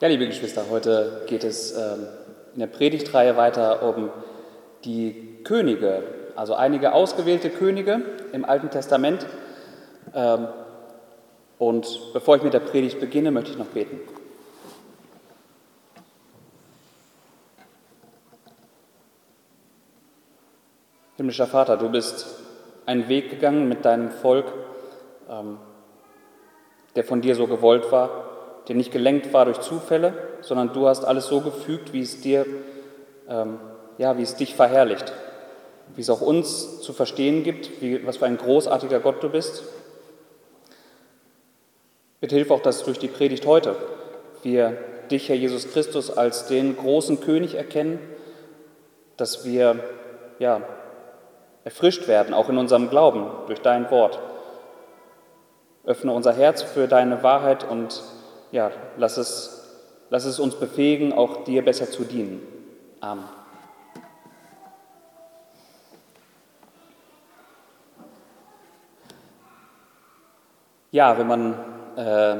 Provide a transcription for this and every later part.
Ja, liebe Geschwister, heute geht es ähm, in der Predigtreihe weiter um die Könige, also einige ausgewählte Könige im Alten Testament. Ähm, und bevor ich mit der Predigt beginne, möchte ich noch beten. Himmlischer Vater, du bist einen Weg gegangen mit deinem Volk, ähm, der von dir so gewollt war der nicht gelenkt war durch Zufälle, sondern du hast alles so gefügt, wie es dir, ähm, ja, wie es dich verherrlicht, wie es auch uns zu verstehen gibt, wie, was für ein großartiger Gott du bist. Bitte hilf auch, dass durch die Predigt heute wir dich, Herr Jesus Christus, als den großen König erkennen, dass wir ja, erfrischt werden, auch in unserem Glauben durch dein Wort. Öffne unser Herz für deine Wahrheit und ja, lass es, lass es uns befähigen, auch dir besser zu dienen. Amen. Ja, wenn man äh,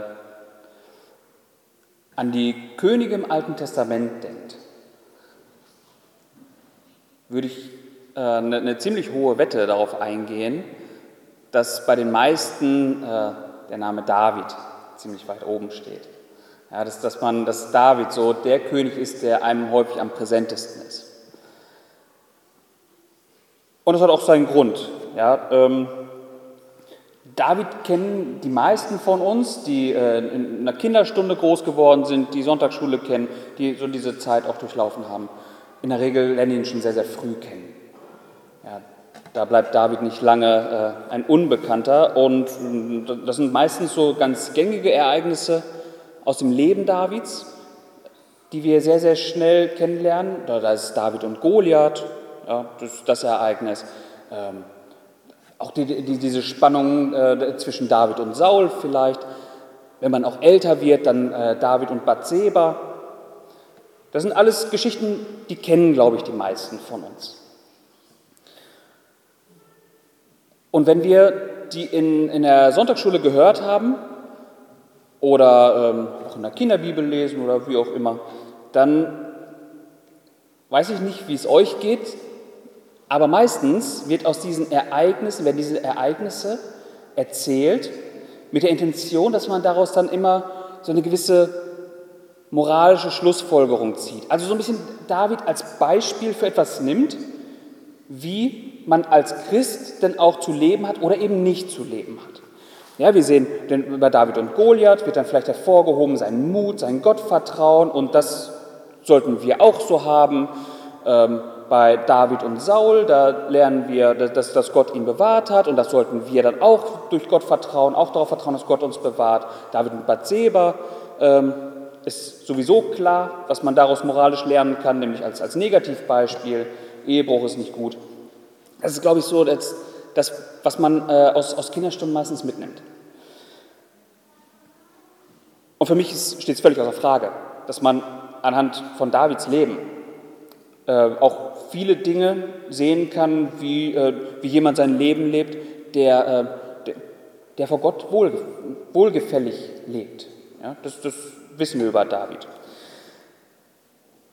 an die Könige im Alten Testament denkt, würde ich äh, eine, eine, ziemlich hohe Wette darauf eingehen, dass bei den meisten äh, der Name David ziemlich weit oben steht. Ja, dass, dass, man, dass David so der König ist, der einem häufig am präsentesten ist. Und das hat auch seinen Grund. Ja, ähm, David kennen die meisten von uns, die äh, in einer Kinderstunde groß geworden sind, die Sonntagsschule kennen, die so diese Zeit auch durchlaufen haben. In der Regel lernen ihn schon sehr, sehr früh kennen. Da bleibt David nicht lange äh, ein Unbekannter. Und äh, das sind meistens so ganz gängige Ereignisse aus dem Leben Davids, die wir sehr, sehr schnell kennenlernen. Da, ist David und Goliath, ja, das, das Ereignis. Ähm, auch die, die, diese Spannung äh, zwischen David und Saul vielleicht. Wenn man auch älter wird, dann äh, David und Bathseba. Das sind alles Geschichten, die kennen, glaube ich, die meisten von uns. Und wenn wir die in, in der Sonntagsschule gehört haben oder ähm, auch in der Kinderbibel lesen oder wie auch immer, dann weiß ich nicht, wie es euch geht, aber meistens wird aus diesen Ereignissen, werden diese Ereignisse erzählt mit der Intention, dass man daraus dann immer so eine gewisse moralische Schlussfolgerung zieht. Also so ein bisschen David als Beispiel für etwas nimmt, wie man als Christ denn auch zu leben hat oder eben nicht zu leben hat. Ja, wir sehen denn über David und Goliath wird dann vielleicht hervorgehoben sein Mut, sein Gottvertrauen und das sollten wir auch so haben. Ähm, bei David und Saul, da lernen wir, dass, dass Gott ihn bewahrt hat und das sollten wir dann auch durch Gott vertrauen, auch darauf vertrauen, dass Gott uns bewahrt. David und Bathseba ähm, ist sowieso klar, was man daraus moralisch lernen kann, nämlich als, als Negativbeispiel. Ehebruch ist nicht gut. Das ist, glaube ich, so das, das was man äh, aus, aus Kinderstunden meistens mitnimmt. Und für mich steht es völlig außer Frage, dass man anhand von Davids Leben äh, auch viele Dinge sehen kann, wie, äh, wie jemand sein Leben lebt, der, äh, der, der, vor Gott wohl, wohlgefällig lebt. Ja, das, das wissen wir über David.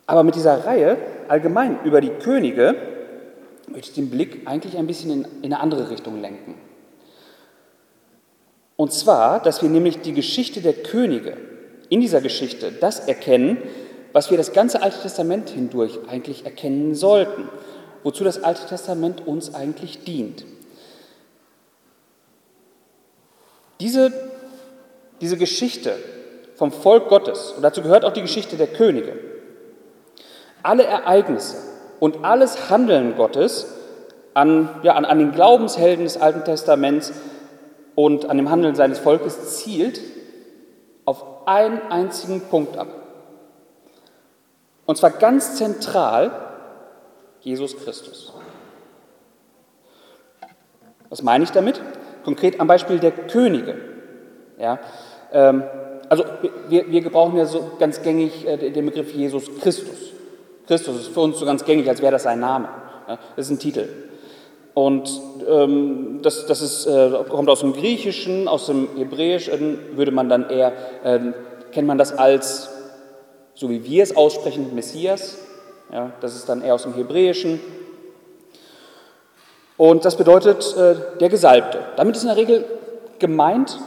Aber mit dieser Reihe allgemein über die Könige möchte ich den Blick eigentlich ein bisschen in, in eine andere Richtung lenken. Und zwar, dass wir nämlich die Geschichte der Könige in dieser Geschichte das erkennen, was wir das ganze Alte Testament hindurch eigentlich erkennen sollten, wozu das Alte Testament uns eigentlich dient. Diese, diese Geschichte vom Volk Gottes, und dazu gehört auch die Geschichte der Könige, alle Ereignisse, und alles Handeln Gottes an, ja, an, an den Glaubenshelden des Alten Testaments und an dem Handeln seines Volkes zielt auf einen einzigen Punkt ab. Und zwar ganz zentral Jesus Christus. Was meine ich damit? Konkret am Beispiel der Könige. Ja, ähm, also wir, wir gebrauchen ja so ganz gängig äh, den Begriff Jesus Christus. Christus ist für uns so ganz gängig, als wäre das ein Name. Das ist ein Titel. Und ähm, das, das ist, äh, kommt aus dem Griechischen, aus dem Hebräischen würde man dann eher, äh, kennt man das als so wie wir es aussprechen, Messias. Ja, das ist dann eher aus dem Hebräischen. Und das bedeutet äh, der Gesalbte. Damit ist in der Regel gemeint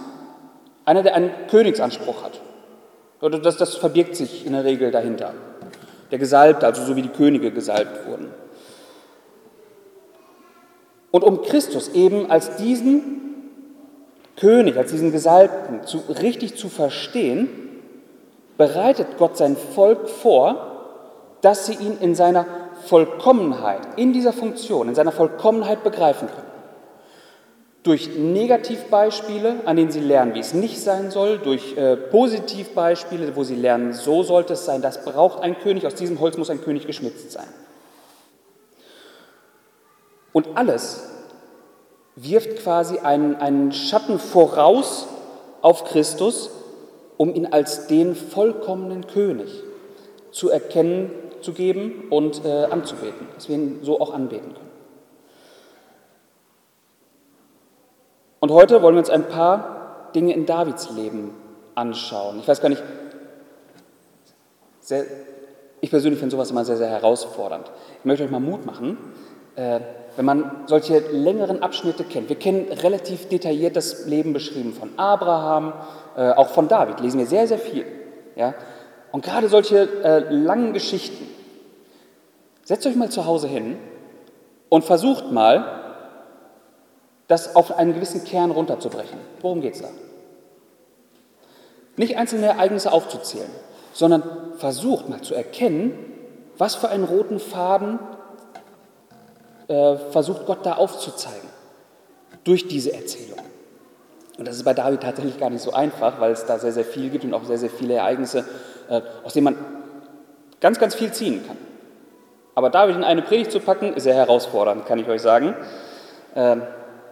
einer, der einen Königsanspruch hat. Das, das verbirgt sich in der Regel dahinter. Der Gesalbte, also so wie die Könige gesalbt wurden. Und um Christus eben als diesen König, als diesen Gesalbten zu, richtig zu verstehen, bereitet Gott sein Volk vor, dass sie ihn in seiner Vollkommenheit, in dieser Funktion, in seiner Vollkommenheit begreifen können. Durch Negativbeispiele, an denen sie lernen, wie es nicht sein soll, durch äh, Positivbeispiele, wo sie lernen, so sollte es sein, das braucht ein König, aus diesem Holz muss ein König geschnitzt sein. Und alles wirft quasi einen, einen Schatten voraus auf Christus, um ihn als den vollkommenen König zu erkennen, zu geben und äh, anzubeten, dass wir ihn so auch anbeten können. Und heute wollen wir uns ein paar Dinge in Davids Leben anschauen. Ich weiß gar nicht, sehr, ich persönlich finde sowas immer sehr, sehr herausfordernd. Ich möchte euch mal Mut machen. Äh, wenn man solche längeren Abschnitte kennt. Wir kennen relativ detailliert das Leben beschrieben von Abraham, äh, auch von David, lesen wir sehr, sehr viel. Ja? Und gerade solche äh, langen Geschichten, setzt euch mal zu Hause hin und versucht mal, das auf einen gewissen Kern runterzubrechen. Worum geht es da? Nicht einzelne Ereignisse aufzuzählen, sondern versucht mal zu erkennen, was für einen roten Faden äh, versucht Gott da aufzuzeigen durch diese Erzählung. Und das ist bei David tatsächlich gar nicht so einfach, weil es da sehr, sehr viel gibt und auch sehr, sehr viele Ereignisse, äh, aus denen man ganz, ganz viel ziehen kann. Aber David in eine Predigt zu packen, ist sehr herausfordernd, kann ich euch sagen. Ähm,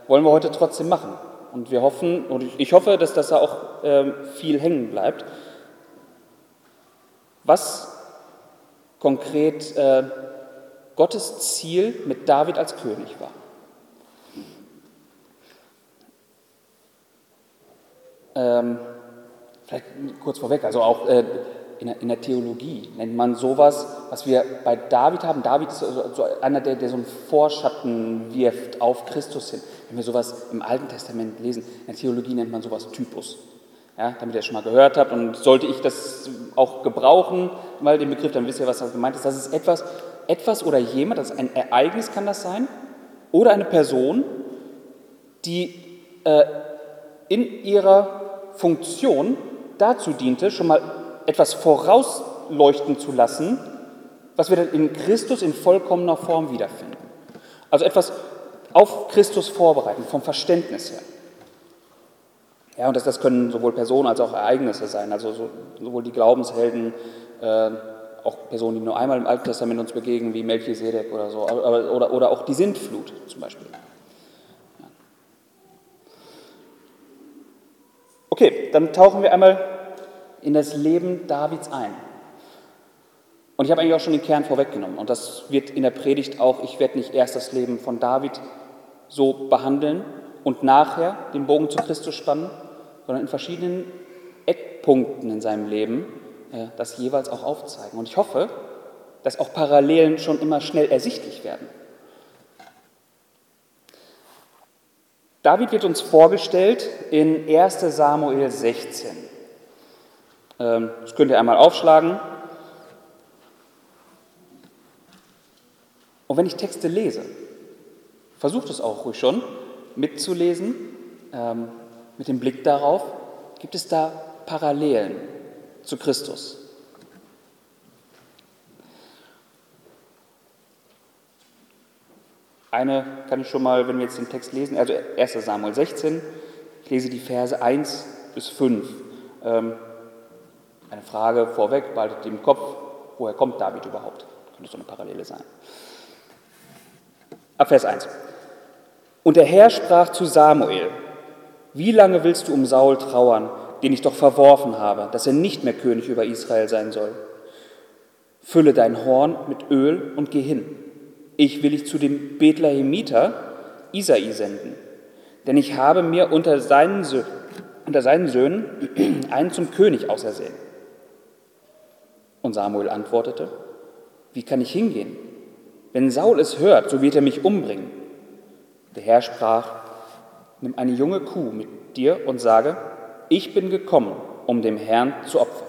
wollen wir heute trotzdem machen. Und wir hoffen, und ich hoffe, dass das da auch ähm, viel hängen bleibt. Was konkret äh, Gottes Ziel mit David als König war. Ähm, vielleicht kurz vorweg, also auch äh, in, der, in, der, Theologie nennt man sowas, was wir bei David haben. David ist so, so einer, der, der so einen Vorschatten wirft auf Christus hin. Wenn wir sowas im Alten Testament lesen, in der Theologie nennt man sowas Typus. Ja, damit ihr es schon mal gehört habt und sollte ich das auch gebrauchen, mal den Begriff, dann wisst ihr, was das gemeint ist. Das ist etwas, etwas oder jemand, das ist ein Ereignis kann das sein, oder eine Person, die äh, in ihrer Funktion dazu diente, schon mal etwas vorausleuchten zu lassen, was wir dann in Christus in vollkommener Form wiederfinden. Also etwas auf Christus vorbereiten, vom Verständnis her. Ja, und das, das können sowohl Personen als auch Ereignisse sein, also so, sowohl die Glaubenshelden, äh, auch Personen, die nur einmal im Alten Testament uns begegnen, wie Melchisedek oder so, oder, oder, oder auch die Sintflut zum Beispiel. Okay, dann tauchen wir einmal in das Leben Davids ein. Und ich habe eigentlich auch schon den Kern vorweggenommen. Und das wird in der Predigt auch, ich werde nicht erst das Leben von David so behandeln und nachher den Bogen zu Christus spannen, sondern in verschiedenen Eckpunkten in seinem Leben äh, das jeweils auch aufzeigen. Und ich hoffe, dass auch Parallelen schon immer schnell ersichtlich werden. David wird uns vorgestellt in 1 Samuel 16. Ähm, das könnt ihr einmal aufschlagen. Und wenn ich Texte lese, versucht es auch ruhig schon mitzulesen, ähm, mit dem Blick darauf, gibt es da Parallelen zu Christus. Eine kann ich schon mal, wenn wir jetzt den Text lesen, also 1 Samuel 16, ich lese die Verse 1 bis 5. Eine Frage vorweg, behaltet im Kopf, woher kommt David überhaupt? Könnte so eine Parallele sein. Ab Vers 1. Und der Herr sprach zu Samuel, wie lange willst du um Saul trauern, den ich doch verworfen habe, dass er nicht mehr König über Israel sein soll. Fülle dein Horn mit Öl und geh hin. Ich will dich zu dem Bethlehemiter Isai senden, denn ich habe mir unter seinen, unter seinen Söhnen einen zum König ausersehen. Und Samuel antwortete, wie kann ich hingehen? Wenn Saul es hört, so wird er mich umbringen. Der Herr sprach, nimm eine junge Kuh mit dir und sage, ich bin gekommen, um dem Herrn zu opfern.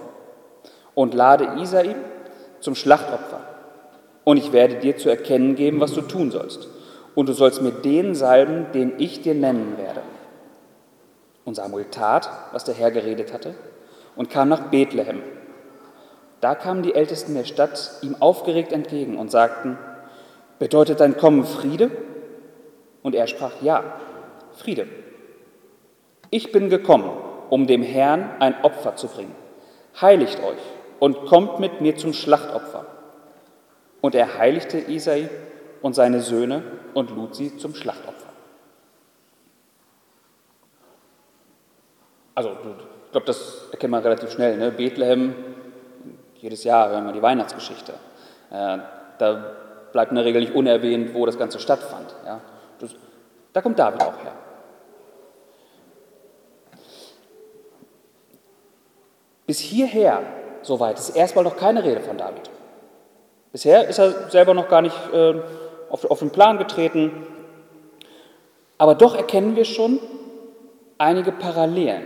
Und lade Isai zum Schlachtopfer. Und ich werde dir zu erkennen geben, was du tun sollst. Und du sollst mir den salben, den ich dir nennen werde. Und Samuel tat, was der Herr geredet hatte, und kam nach Bethlehem. Da kamen die Ältesten der Stadt ihm aufgeregt entgegen und sagten, bedeutet dein Kommen Friede? Und er sprach, ja, Friede. Ich bin gekommen, um dem Herrn ein Opfer zu bringen. Heiligt euch und kommt mit mir zum Schlachtopfer. Und er heiligte Isai und seine Söhne und lud sie zum Schlachtopfer. Also, ich glaube, das erkennt man relativ schnell. Ne? Bethlehem, jedes Jahr hören wir die Weihnachtsgeschichte. Äh, da bleibt in der Regel nicht unerwähnt, wo das Ganze stattfand. Da kommt David auch her. Bis hierher, soweit, ist erstmal noch keine Rede von David. Bisher ist er selber noch gar nicht äh, auf den Plan getreten. Aber doch erkennen wir schon einige Parallelen.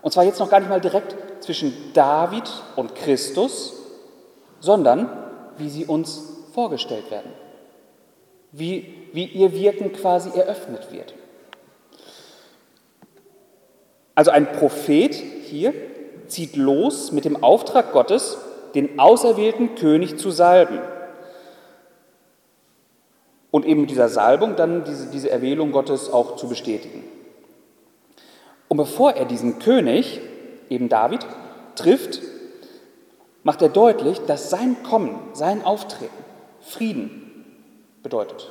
Und zwar jetzt noch gar nicht mal direkt zwischen David und Christus, sondern wie sie uns vorgestellt werden. Wie, wie ihr Wirken quasi eröffnet wird. Also ein Prophet hier zieht los mit dem Auftrag Gottes, den auserwählten König zu salben. Und eben mit dieser Salbung dann diese, diese Erwählung Gottes auch zu bestätigen. Und bevor er diesen König, eben David, trifft, macht er deutlich, dass sein Kommen, sein Auftreten Frieden bedeutet.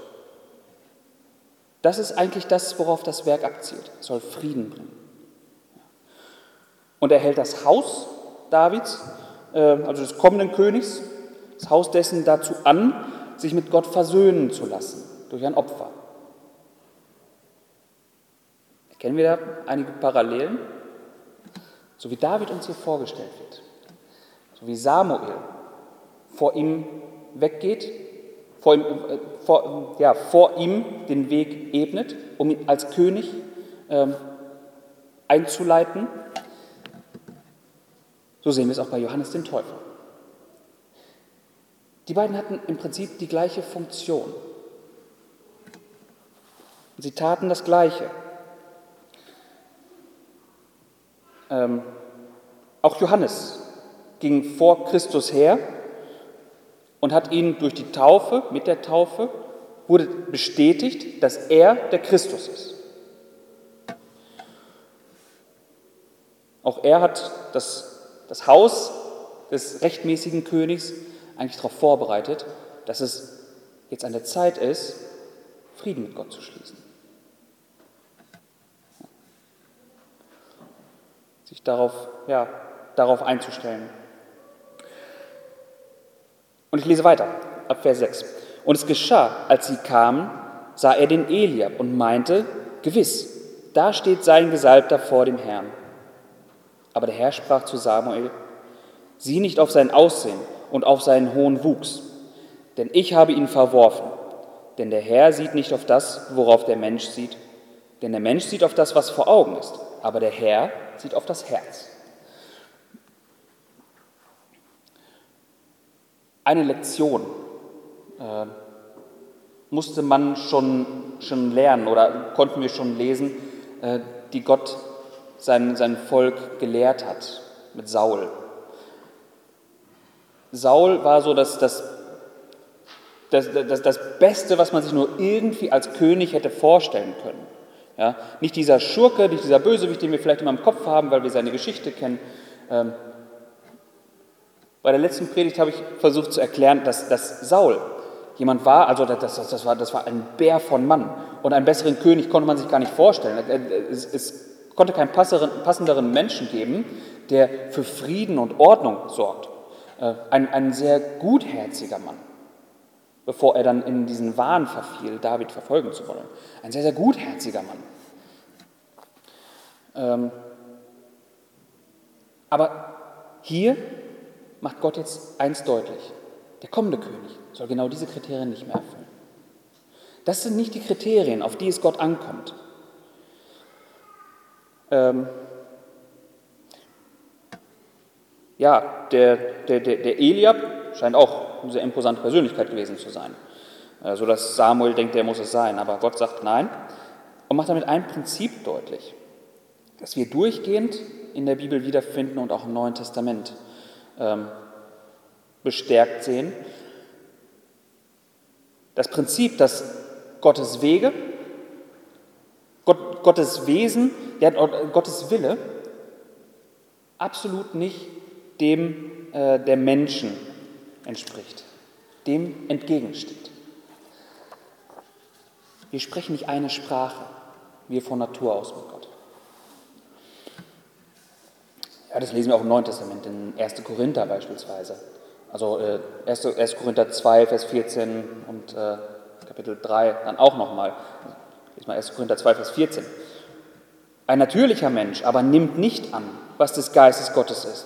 Das ist eigentlich das, worauf das Werk abzielt. Es soll Frieden bringen. Und er hält das Haus Davids, äh, also des kommenden Königs, das Haus dessen dazu an, sich mit Gott versöhnen zu lassen durch ein Opfer. Erkennen wir da einige Parallelen? So wie David uns hier vorgestellt wird, so wie Samuel vor ihm weggeht, vor ihm, äh, vor, ja, vor ihm den Weg ebnet, um ihn als König ähm, einzuleiten so sehen wir es auch bei Johannes dem Täufer. Die beiden hatten im Prinzip die gleiche Funktion. Sie taten das Gleiche. Ähm, auch Johannes ging vor Christus her und hat ihn durch die Taufe, mit der Taufe, wurde bestätigt, dass er der Christus ist. Auch er hat das das Haus des rechtmäßigen Königs eigentlich darauf vorbereitet, dass es jetzt an der Zeit ist, Frieden mit Gott zu schließen. Sich darauf, ja, darauf einzustellen. Und ich lese weiter, ab Vers 6. Und es geschah, als sie kamen, sah er den Eliab und meinte, gewiss, da steht sein Gesalbter vor dem Herrn. Aber der Herr sprach zu Samuel, sieh nicht auf sein Aussehen und auf seinen hohen Wuchs, denn ich habe ihn verworfen. Denn der Herr sieht nicht auf das, worauf der Mensch sieht, denn der Mensch sieht auf das, was vor Augen ist, aber der Herr sieht auf das Herz. Eine Lektion äh, musste man schon, schon lernen oder konnten wir schon lesen, äh, die Gott sein, sein Volk gelehrt hat mit Saul. Saul war so das, das, das, das, das Beste, was man sich nur irgendwie als König hätte vorstellen können. Ja, nicht dieser Schurke, nicht dieser Bösewicht, den wir vielleicht immer im Kopf haben, weil wir seine Geschichte kennen. Ähm, bei der letzten Predigt habe ich versucht zu erklären, dass, dass Saul jemand war, also das, das, das, war, das war ein Bär von Mann. Und einen besseren König konnte man sich gar nicht vorstellen. Es, es konnte keinen passenderen Menschen geben, der für Frieden und Ordnung sorgt. Äh, ein, ein sehr gutherziger Mann, bevor er dann in diesen Wahn verfiel, David verfolgen zu wollen. Ein sehr, sehr gutherziger Mann. Ähm, aber hier macht Gott jetzt eins deutlich. Der kommende König soll genau diese Kriterien nicht mehr erfüllen. Das sind nicht die Kriterien, auf die es Gott ankommt. Ähm ja, der, der, der, der Eliab scheint auch eine sehr imposante Persönlichkeit gewesen zu sein, äh, so dass Samuel denkt, der muss es sein. Aber Gott sagt nein und macht damit ein Prinzip deutlich, das wir durchgehend in der Bibel wiederfinden und auch im Neuen Testament ähm, bestärkt sehen. Das Prinzip, dass Gottes Wege, Gott, Gottes Wesen, ja, Gottes Wille absolut nicht dem äh, der Menschen entspricht, dem entgegensteht. Wir sprechen nicht eine Sprache, wir von Natur aus mit Gott. Ja, das lesen wir auch im Neuen Testament, in 1. Korinther beispielsweise. Also äh, 1. 1. Korinther 2, Vers 14 und äh, Kapitel 3 dann auch nochmal. Lesen wir 1. Korinther 2, Vers 14. Ein natürlicher Mensch aber nimmt nicht an, was des Geistes Gottes ist.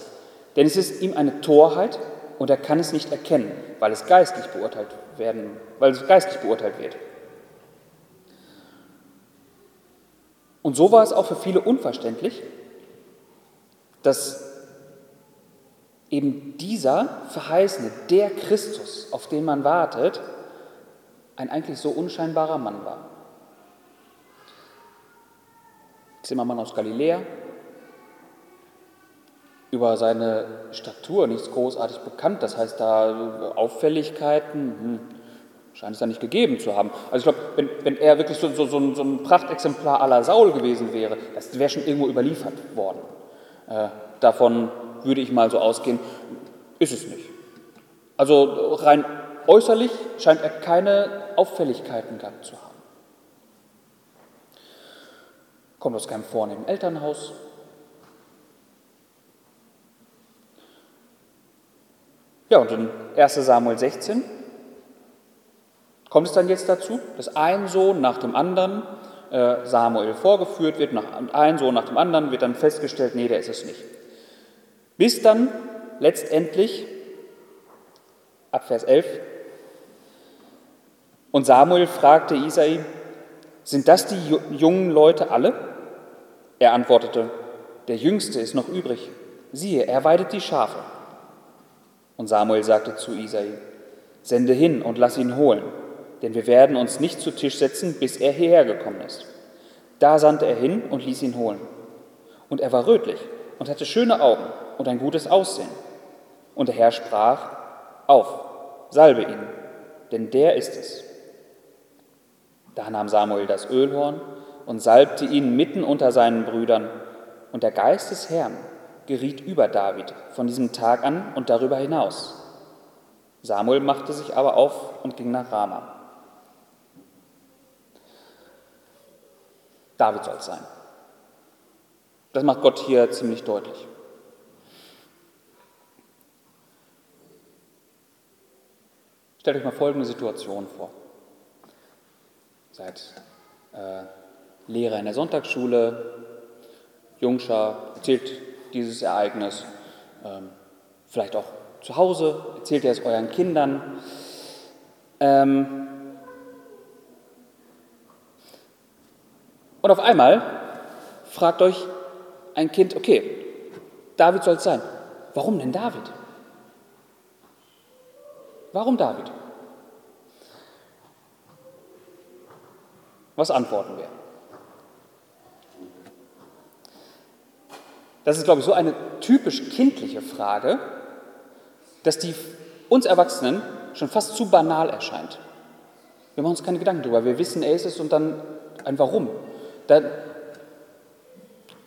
Denn es ist ihm eine Torheit und er kann es nicht erkennen, weil es geistlich beurteilt werden, weil es geistlich beurteilt wird. Und so war es auch für viele unverständlich, dass eben dieser Verheißene, der Christus, auf den man wartet, ein eigentlich so unscheinbarer Mann war. Zimmermann aus Galiläa, über seine Statur nichts großartig bekannt, das heißt, da Auffälligkeiten hm, scheint es da nicht gegeben zu haben. Also ich glaube, wenn, wenn er wirklich so, so, so, ein, so ein Prachtexemplar aller Saul gewesen wäre, das wäre schon irgendwo überliefert worden. Äh, davon würde ich mal so ausgehen, ist es nicht. Also rein äußerlich scheint er keine Auffälligkeiten gehabt zu haben. Kommt aus keinem vornehmen Elternhaus. Ja, und in 1 Samuel 16 kommt es dann jetzt dazu, dass ein Sohn nach dem anderen äh, Samuel vorgeführt wird, nach, ein Sohn nach dem anderen wird dann festgestellt, nee, der ist es nicht. Bis dann letztendlich, ab Vers 11, und Samuel fragte Isai, sind das die jungen Leute alle? Er antwortete, der Jüngste ist noch übrig. Siehe, er weidet die Schafe. Und Samuel sagte zu Isai, sende hin und lass ihn holen, denn wir werden uns nicht zu Tisch setzen, bis er hierher gekommen ist. Da sandte er hin und ließ ihn holen. Und er war rötlich und hatte schöne Augen und ein gutes Aussehen. Und der Herr sprach, auf, salbe ihn, denn der ist es. Da nahm Samuel das Ölhorn und salbte ihn mitten unter seinen Brüdern. Und der Geist des Herrn geriet über David von diesem Tag an und darüber hinaus. Samuel machte sich aber auf und ging nach Rama. David soll es sein. Das macht Gott hier ziemlich deutlich. Stellt euch mal folgende Situation vor. Seid äh, Lehrer in der Sonntagsschule, Jungschar, erzählt dieses Ereignis, ähm, vielleicht auch zu Hause, erzählt ihr es euren Kindern. Ähm, und auf einmal fragt euch ein Kind, okay, David soll es sein. Warum denn David? Warum David? Was antworten wir? Das ist, glaube ich, so eine typisch kindliche Frage, dass die uns Erwachsenen schon fast zu banal erscheint. Wir machen uns keine Gedanken darüber. Wir wissen, ist es und dann ein Warum. Dann,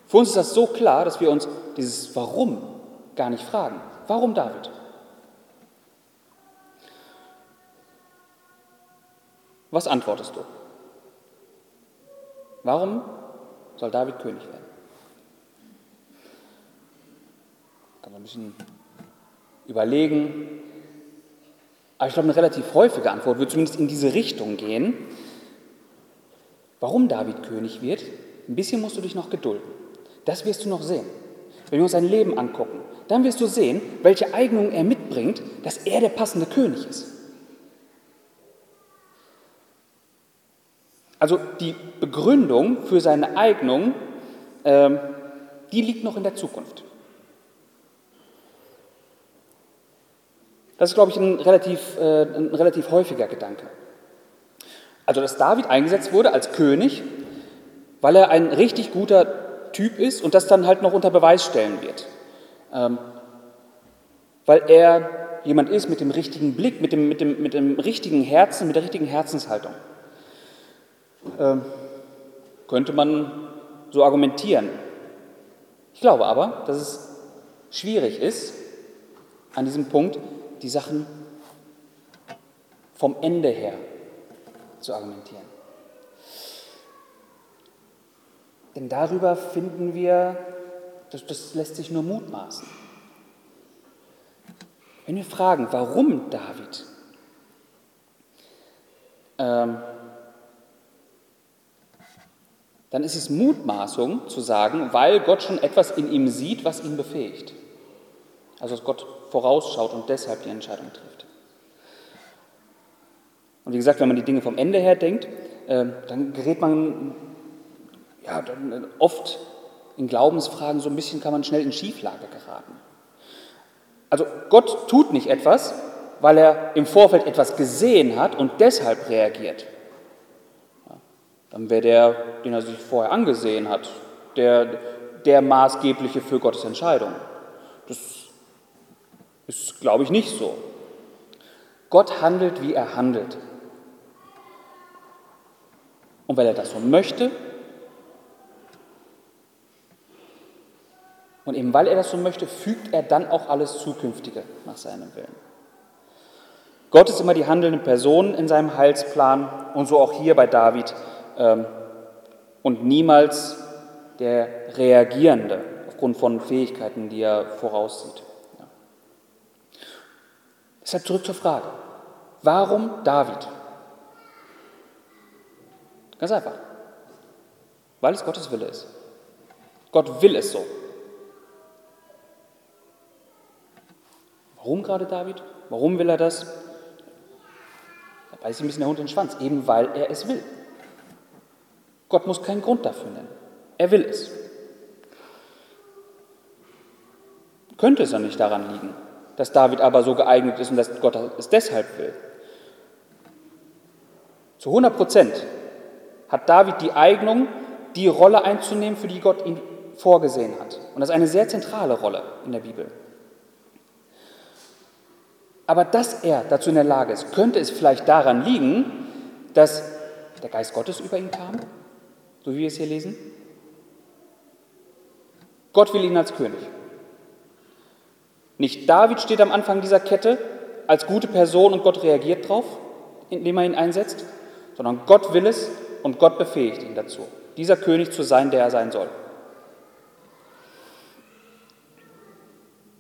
für uns ist das so klar, dass wir uns dieses Warum gar nicht fragen. Warum David? Was antwortest du? Warum soll David König werden? Kann man ein bisschen überlegen. Aber ich glaube, eine relativ häufige Antwort wird zumindest in diese Richtung gehen. Warum David König wird, ein bisschen musst du dich noch gedulden. Das wirst du noch sehen. Wenn wir uns sein Leben angucken, dann wirst du sehen, welche Eignungen er mitbringt, dass er der passende König ist. Also die Begründung für seine Eignung, ähm, die liegt noch in der Zukunft. Das ist, glaube ich, ein relativ, äh, ein relativ häufiger Gedanke. Also, dass David eingesetzt wurde als König, weil er ein richtig guter Typ ist und das dann halt noch unter Beweis stellen wird. Ähm, weil er jemand ist mit dem richtigen Blick, mit dem, mit dem, mit dem richtigen Herzen, mit der richtigen Herzenshaltung. Ähm, könnte man so argumentieren. Ich glaube aber, dass es schwierig ist, an diesem Punkt die Sachen vom Ende her zu argumentieren. Denn darüber finden wir, das, das lässt sich nur mutmaßen. Wenn wir fragen, warum David, ähm, dann ist es Mutmaßung zu sagen, weil Gott schon etwas in ihm sieht, was ihn befähigt. Also dass Gott vorausschaut und deshalb die Entscheidung trifft. Und wie gesagt, wenn man die Dinge vom Ende her denkt, äh, dann gerät man ja, dann oft in Glaubensfragen so ein bisschen, kann man schnell in Schieflage geraten. Also Gott tut nicht etwas, weil er im Vorfeld etwas gesehen hat und deshalb reagiert. Dann wäre der, den er sich vorher angesehen hat, der, der maßgebliche für Gottes Entscheidung. Das ist, glaube ich, nicht so. Gott handelt, wie er handelt. Und weil er das so möchte, Und eben weil er das so möchte, fügt er dann auch alles Zukünftige nach seinem Willen. Gott ist immer die handelnde Person in seinem Heilsplan und so auch hier bei David ähm, und niemals der Reagierende aufgrund von Fähigkeiten, die er voraussieht. Deshalb zurück zur Frage, warum David? Ganz einfach, weil es Gottes Wille ist. Gott will es so. Warum gerade David? Warum will er das? Da beißt ein bisschen der Hund in den Schwanz, eben weil er es will. Gott muss keinen Grund dafür nennen. Er will es. Könnte es ja nicht daran liegen, dass David aber so geeignet ist und dass Gott es deshalb will. Zu 100 Prozent hat David die Eignung, die Rolle einzunehmen, für die Gott ihn vorgesehen hat. Und das ist eine sehr zentrale Rolle in der Bibel. Aber dass er dazu in der Lage ist, könnte es vielleicht daran liegen, dass der Geist Gottes über ihn kam, so wie wir es hier lesen? Gott will ihn als König. Nicht David steht am Anfang dieser Kette als gute Person und Gott reagiert drauf, indem er ihn einsetzt, sondern Gott will es und Gott befähigt ihn dazu, dieser König zu sein, der er sein soll.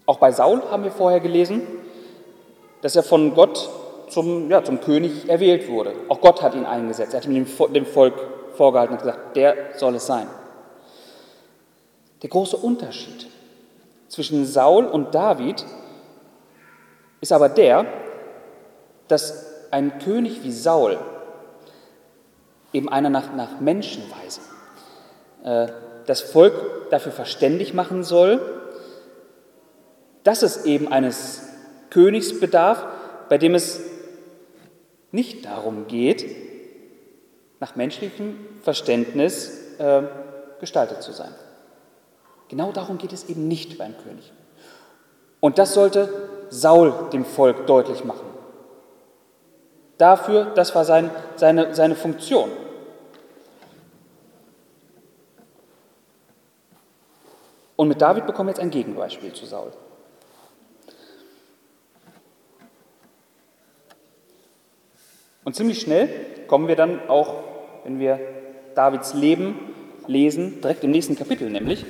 Auch bei Saul haben wir vorher gelesen, dass er von Gott zum, ja, zum König erwählt wurde. Auch Gott hat ihn eingesetzt. Er hat ihm dem Volk vorgehalten und gesagt, der soll es sein. Der große Unterschied zwischen Saul und David ist aber der, dass ein König wie Saul, eben einer nach, nach Menschenweise, äh, das Volk dafür verständig machen soll, dass es eben eines Königsbedarf, bei dem es nicht darum geht, nach menschlichem Verständnis äh, gestaltet zu sein. Genau darum geht es eben nicht beim König. Und das sollte Saul dem Volk deutlich machen. Dafür, das war sein, seine, seine Funktion. Und mit David bekommen wir jetzt ein Gegenbeispiel zu Saul. Und ziemlich schnell kommen wir dann auch, wenn wir Davids Leben lesen, direkt im nächsten Kapitel nämlich,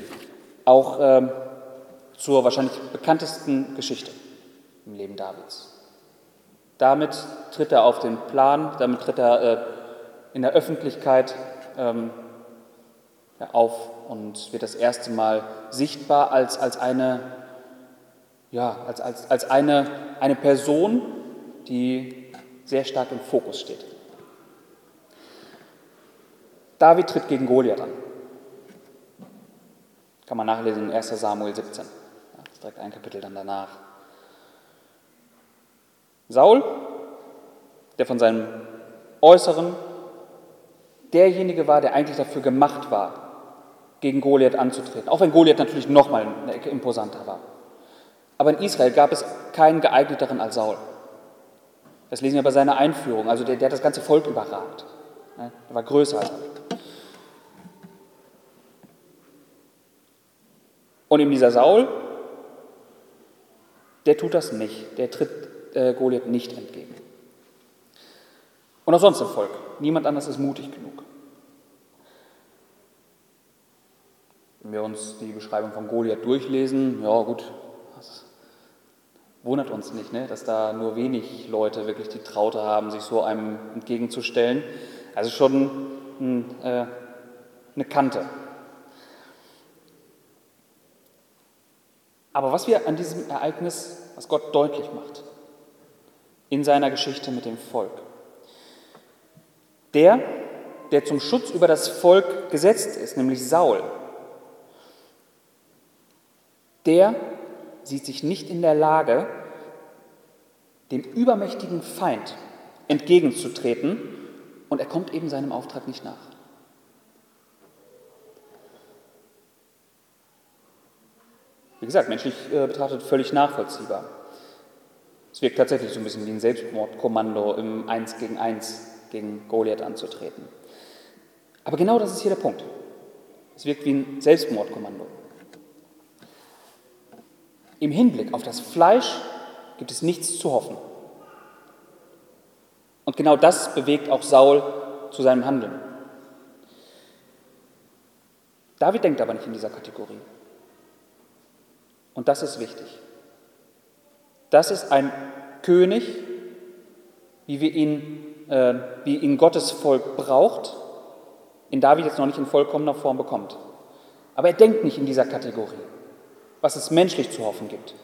auch ähm, zur wahrscheinlich bekanntesten Geschichte im Leben Davids. Damit tritt er auf den Plan, damit tritt er äh, in der Öffentlichkeit ähm, auf und wird das erste Mal sichtbar als, als eine ja, als, als, als eine, eine Person, die sehr stark im Fokus steht. David tritt gegen Goliath an. Kann man nachlesen in 1 Samuel 17. Das ist direkt ein Kapitel dann danach. Saul, der von seinem Äußeren derjenige war, der eigentlich dafür gemacht war, gegen Goliath anzutreten. Auch wenn Goliath natürlich nochmal eine Ecke imposanter war. Aber in Israel gab es keinen geeigneteren als Saul. Das lesen wir bei seiner Einführung. Also der, der hat das ganze Volk überragt. Er war größer als alle. Und eben dieser Saul, der tut das nicht. Der tritt äh, Goliath nicht entgegen. Und auch sonst im Volk. Niemand anders ist mutig genug. Wenn wir uns die Beschreibung von Goliath durchlesen, ja gut, das wundert uns nicht, ne? dass da nur wenig Leute wirklich die Traute haben, sich so einem entgegenzustellen. Also schon ein, äh, eine Kante. Aber was wir an diesem Ereignis, was Gott deutlich macht, in seiner Geschichte mit dem Volk, der, der zum Schutz über das Volk gesetzt ist, nämlich Saul, der sieht sich nicht in der Lage, dem übermächtigen Feind entgegenzutreten und er kommt eben seinem Auftrag nicht nach. Wie gesagt, menschlich äh, betrachtet völlig nachvollziehbar. Es wirkt tatsächlich so ein bisschen wie ein Selbstmordkommando im Eins gegen Eins gegen Goliath anzutreten. Aber genau das ist hier der Punkt. Es wirkt wie ein Selbstmordkommando. Im Hinblick auf das Fleisch gibt es nichts zu hoffen. Und genau das bewegt auch Saul zu seinem Handeln. David denkt aber nicht in dieser Kategorie. Und das ist wichtig. Das ist ein König, wie wir ihn äh, wie ihn Gottes Volk braucht, in David jetzt noch nicht in vollkommener Form bekommt. Aber er denkt nicht in dieser Kategorie, was es menschlich zu hoffen gibt.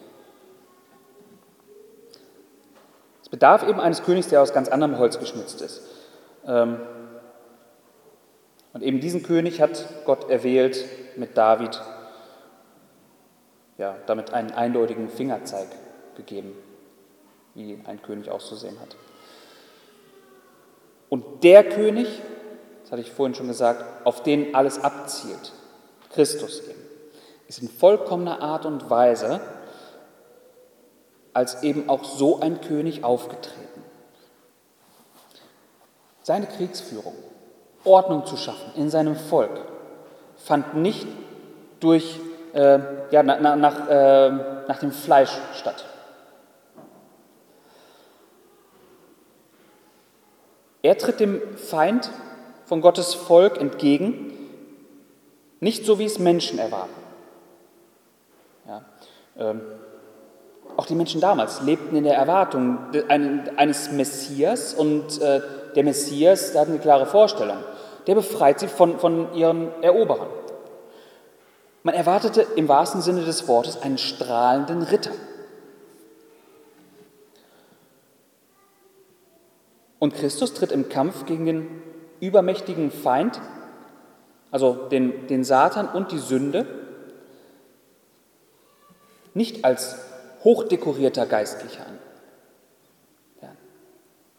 Es bedarf eben eines Königs, der aus ganz anderem Holz geschnitzt ist. Ähm, und eben diesen König hat Gott erwählt mit David, ja, damit einen eindeutigen Fingerzeig gegeben, wie ein König auszusehen hat. Und der König, das hatte ich vorhin schon gesagt, auf den alles abzielt, Christus eben, ist in vollkommener Art und Weise als eben auch so ein König aufgetreten. Seine Kriegsführung, Ordnung zu schaffen in seinem Volk, fand nicht durch, äh, ja, nach, nach, äh, nach dem Fleisch statt. Er tritt dem Feind von Gottes Volk entgegen, nicht so wie es Menschen erwarten. Ja, ähm, auch die Menschen damals lebten in der Erwartung eines Messias und äh, der Messias, der hat eine klare Vorstellung. Der befreit sie von, von ihren Eroberern. Man erwartete im wahrsten Sinne des Wortes einen strahlenden Ritter. Und Christus tritt im Kampf gegen den übermächtigen Feind, also den, den Satan und die Sünde, nicht als hochdekorierter Geistlicher an.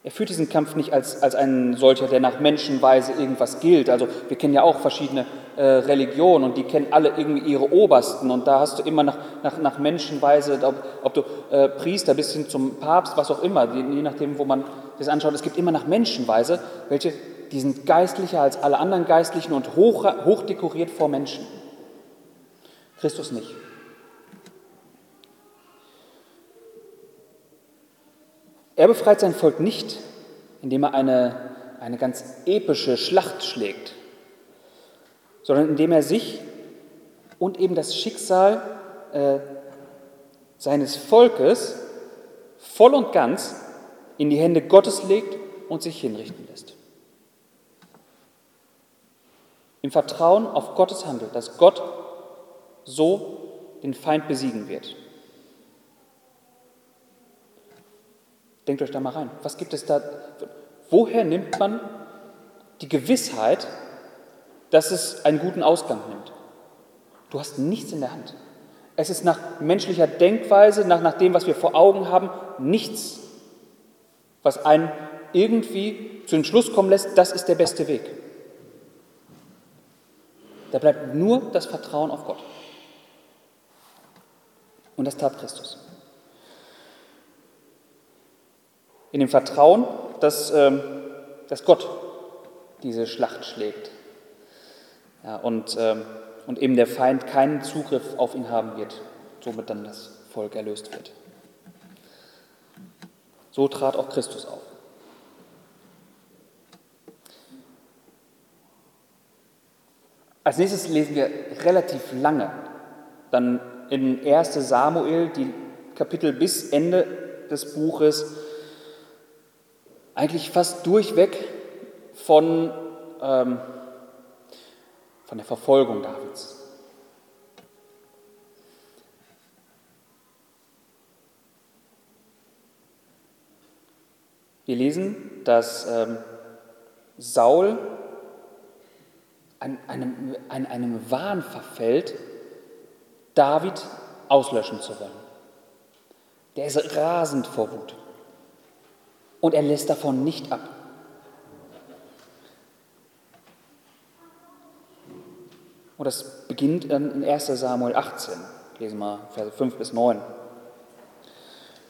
Er führt diesen Kampf nicht als, als ein solcher, der nach Menschenweise irgendwas gilt. Also wir kennen ja auch verschiedene äh, Religionen und die kennen alle irgendwie ihre Obersten und da hast du immer nach, nach, nach Menschenweise, ob, ob du äh, Priester bis hin zum Papst, was auch immer, je nachdem, wo man das anschaut, es gibt immer nach Menschenweise, welche, die sind geistlicher als alle anderen Geistlichen und hoch, hoch dekoriert vor Menschen. Christus nicht. Er befreit sein Volk nicht, indem er eine, eine ganz epische Schlacht schlägt, sondern indem er sich und eben das Schicksal äh, seines Volkes voll und ganz in die Hände Gottes legt und sich hinrichten lässt. Im Vertrauen auf Gottes Handel, dass Gott so den Feind besiegen wird. Denkt euch da mal rein. Was gibt es da? Woher nimmt man die Gewissheit, dass es einen guten Ausgang nimmt? Du hast nichts in der Hand. Es ist nach menschlicher Denkweise, nach, nach dem, was wir vor Augen haben, nichts, was einen irgendwie zu dem Schluss kommen lässt, das ist der beste Weg. Da bleibt nur das Vertrauen auf Gott. Und das tat Christus. In dem Vertrauen, dass, ähm, dass Gott diese Schlacht schlägt. Ja, und, ähm, und eben der Feind keinen Zugriff auf ihn haben wird, somit dann das Volk erlöst wird. So trat auch Christus auf. Als nächstes lesen wir relativ lange, dann in 1 Samuel, die Kapitel bis Ende des Buches, eigentlich fast durchweg von, ähm, von der Verfolgung Davids. Wir lesen, dass ähm, Saul an einem, an einem Wahn verfällt, David auslöschen zu wollen. Der ist rasend vor Wut. Und er lässt davon nicht ab. Und das beginnt in 1 Samuel 18. Lesen wir Verse 5 bis 9.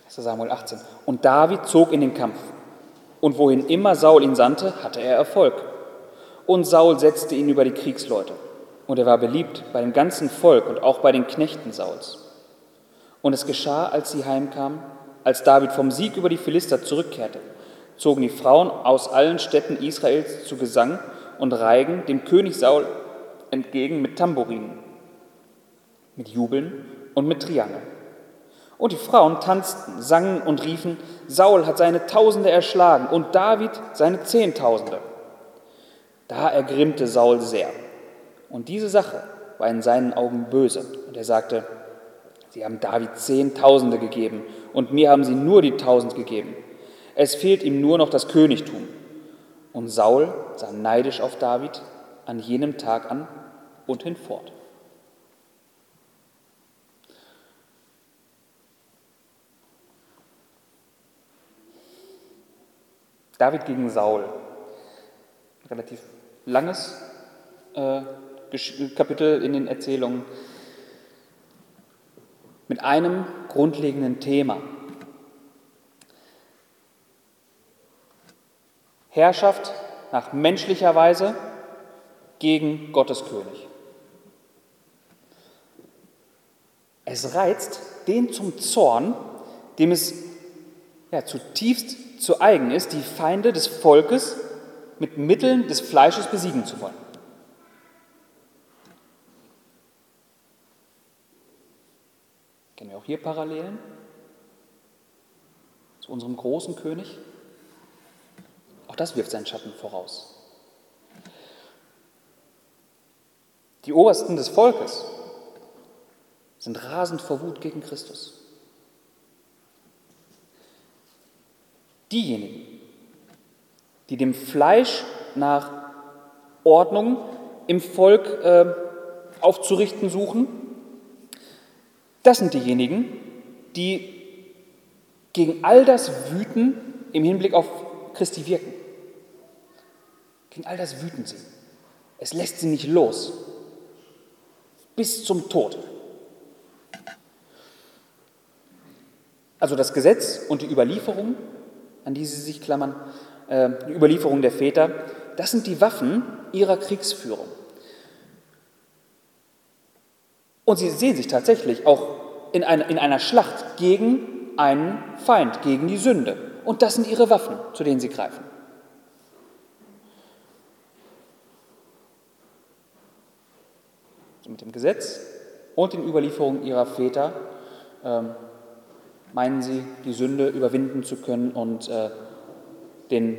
1 Samuel 18. Und David zog in den Kampf. Und wohin immer Saul ihn sandte, hatte er Erfolg. Und Saul setzte ihn über die Kriegsleute. Und er war beliebt bei dem ganzen Volk und auch bei den Knechten Sauls. Und es geschah, als sie heimkamen, als David vom Sieg über die Philister zurückkehrte, zogen die Frauen aus allen Städten Israels zu Gesang und Reigen dem König Saul entgegen mit Tambourinen, mit Jubeln und mit Triangeln. Und die Frauen tanzten, sangen und riefen, Saul hat seine Tausende erschlagen und David seine Zehntausende. Da ergrimmte Saul sehr. Und diese Sache war in seinen Augen böse. Und er sagte, sie haben David Zehntausende gegeben und mir haben sie nur die Tausend gegeben. Es fehlt ihm nur noch das Königtum. Und Saul sah neidisch auf David an jenem Tag an und hinfort. David gegen Saul. Relativ langes äh, Kapitel in den Erzählungen mit einem grundlegenden Thema. Herrschaft nach menschlicher Weise gegen Gottes König. Es reizt den zum Zorn, dem es ja, zutiefst zu eigen ist, die Feinde des Volkes mit Mitteln des Fleisches besiegen zu wollen. Kennen wir auch hier Parallelen zu unserem großen König? Auch das wirft seinen Schatten voraus. Die Obersten des Volkes sind rasend vor Wut gegen Christus. Diejenigen, die dem Fleisch nach Ordnung im Volk äh, aufzurichten suchen, das sind diejenigen, die gegen all das wüten im Hinblick auf Christi wirken. Gegen all das wüten sie. Es lässt sie nicht los. Bis zum Tod. Also das Gesetz und die Überlieferung, an die sie sich klammern, äh, die Überlieferung der Väter, das sind die Waffen ihrer Kriegsführung. Und sie sehen sich tatsächlich auch in einer, in einer Schlacht gegen einen Feind, gegen die Sünde. Und das sind ihre Waffen, zu denen sie greifen. Mit dem Gesetz und den Überlieferungen ihrer Väter ähm, meinen sie, die Sünde überwinden zu können und äh, den,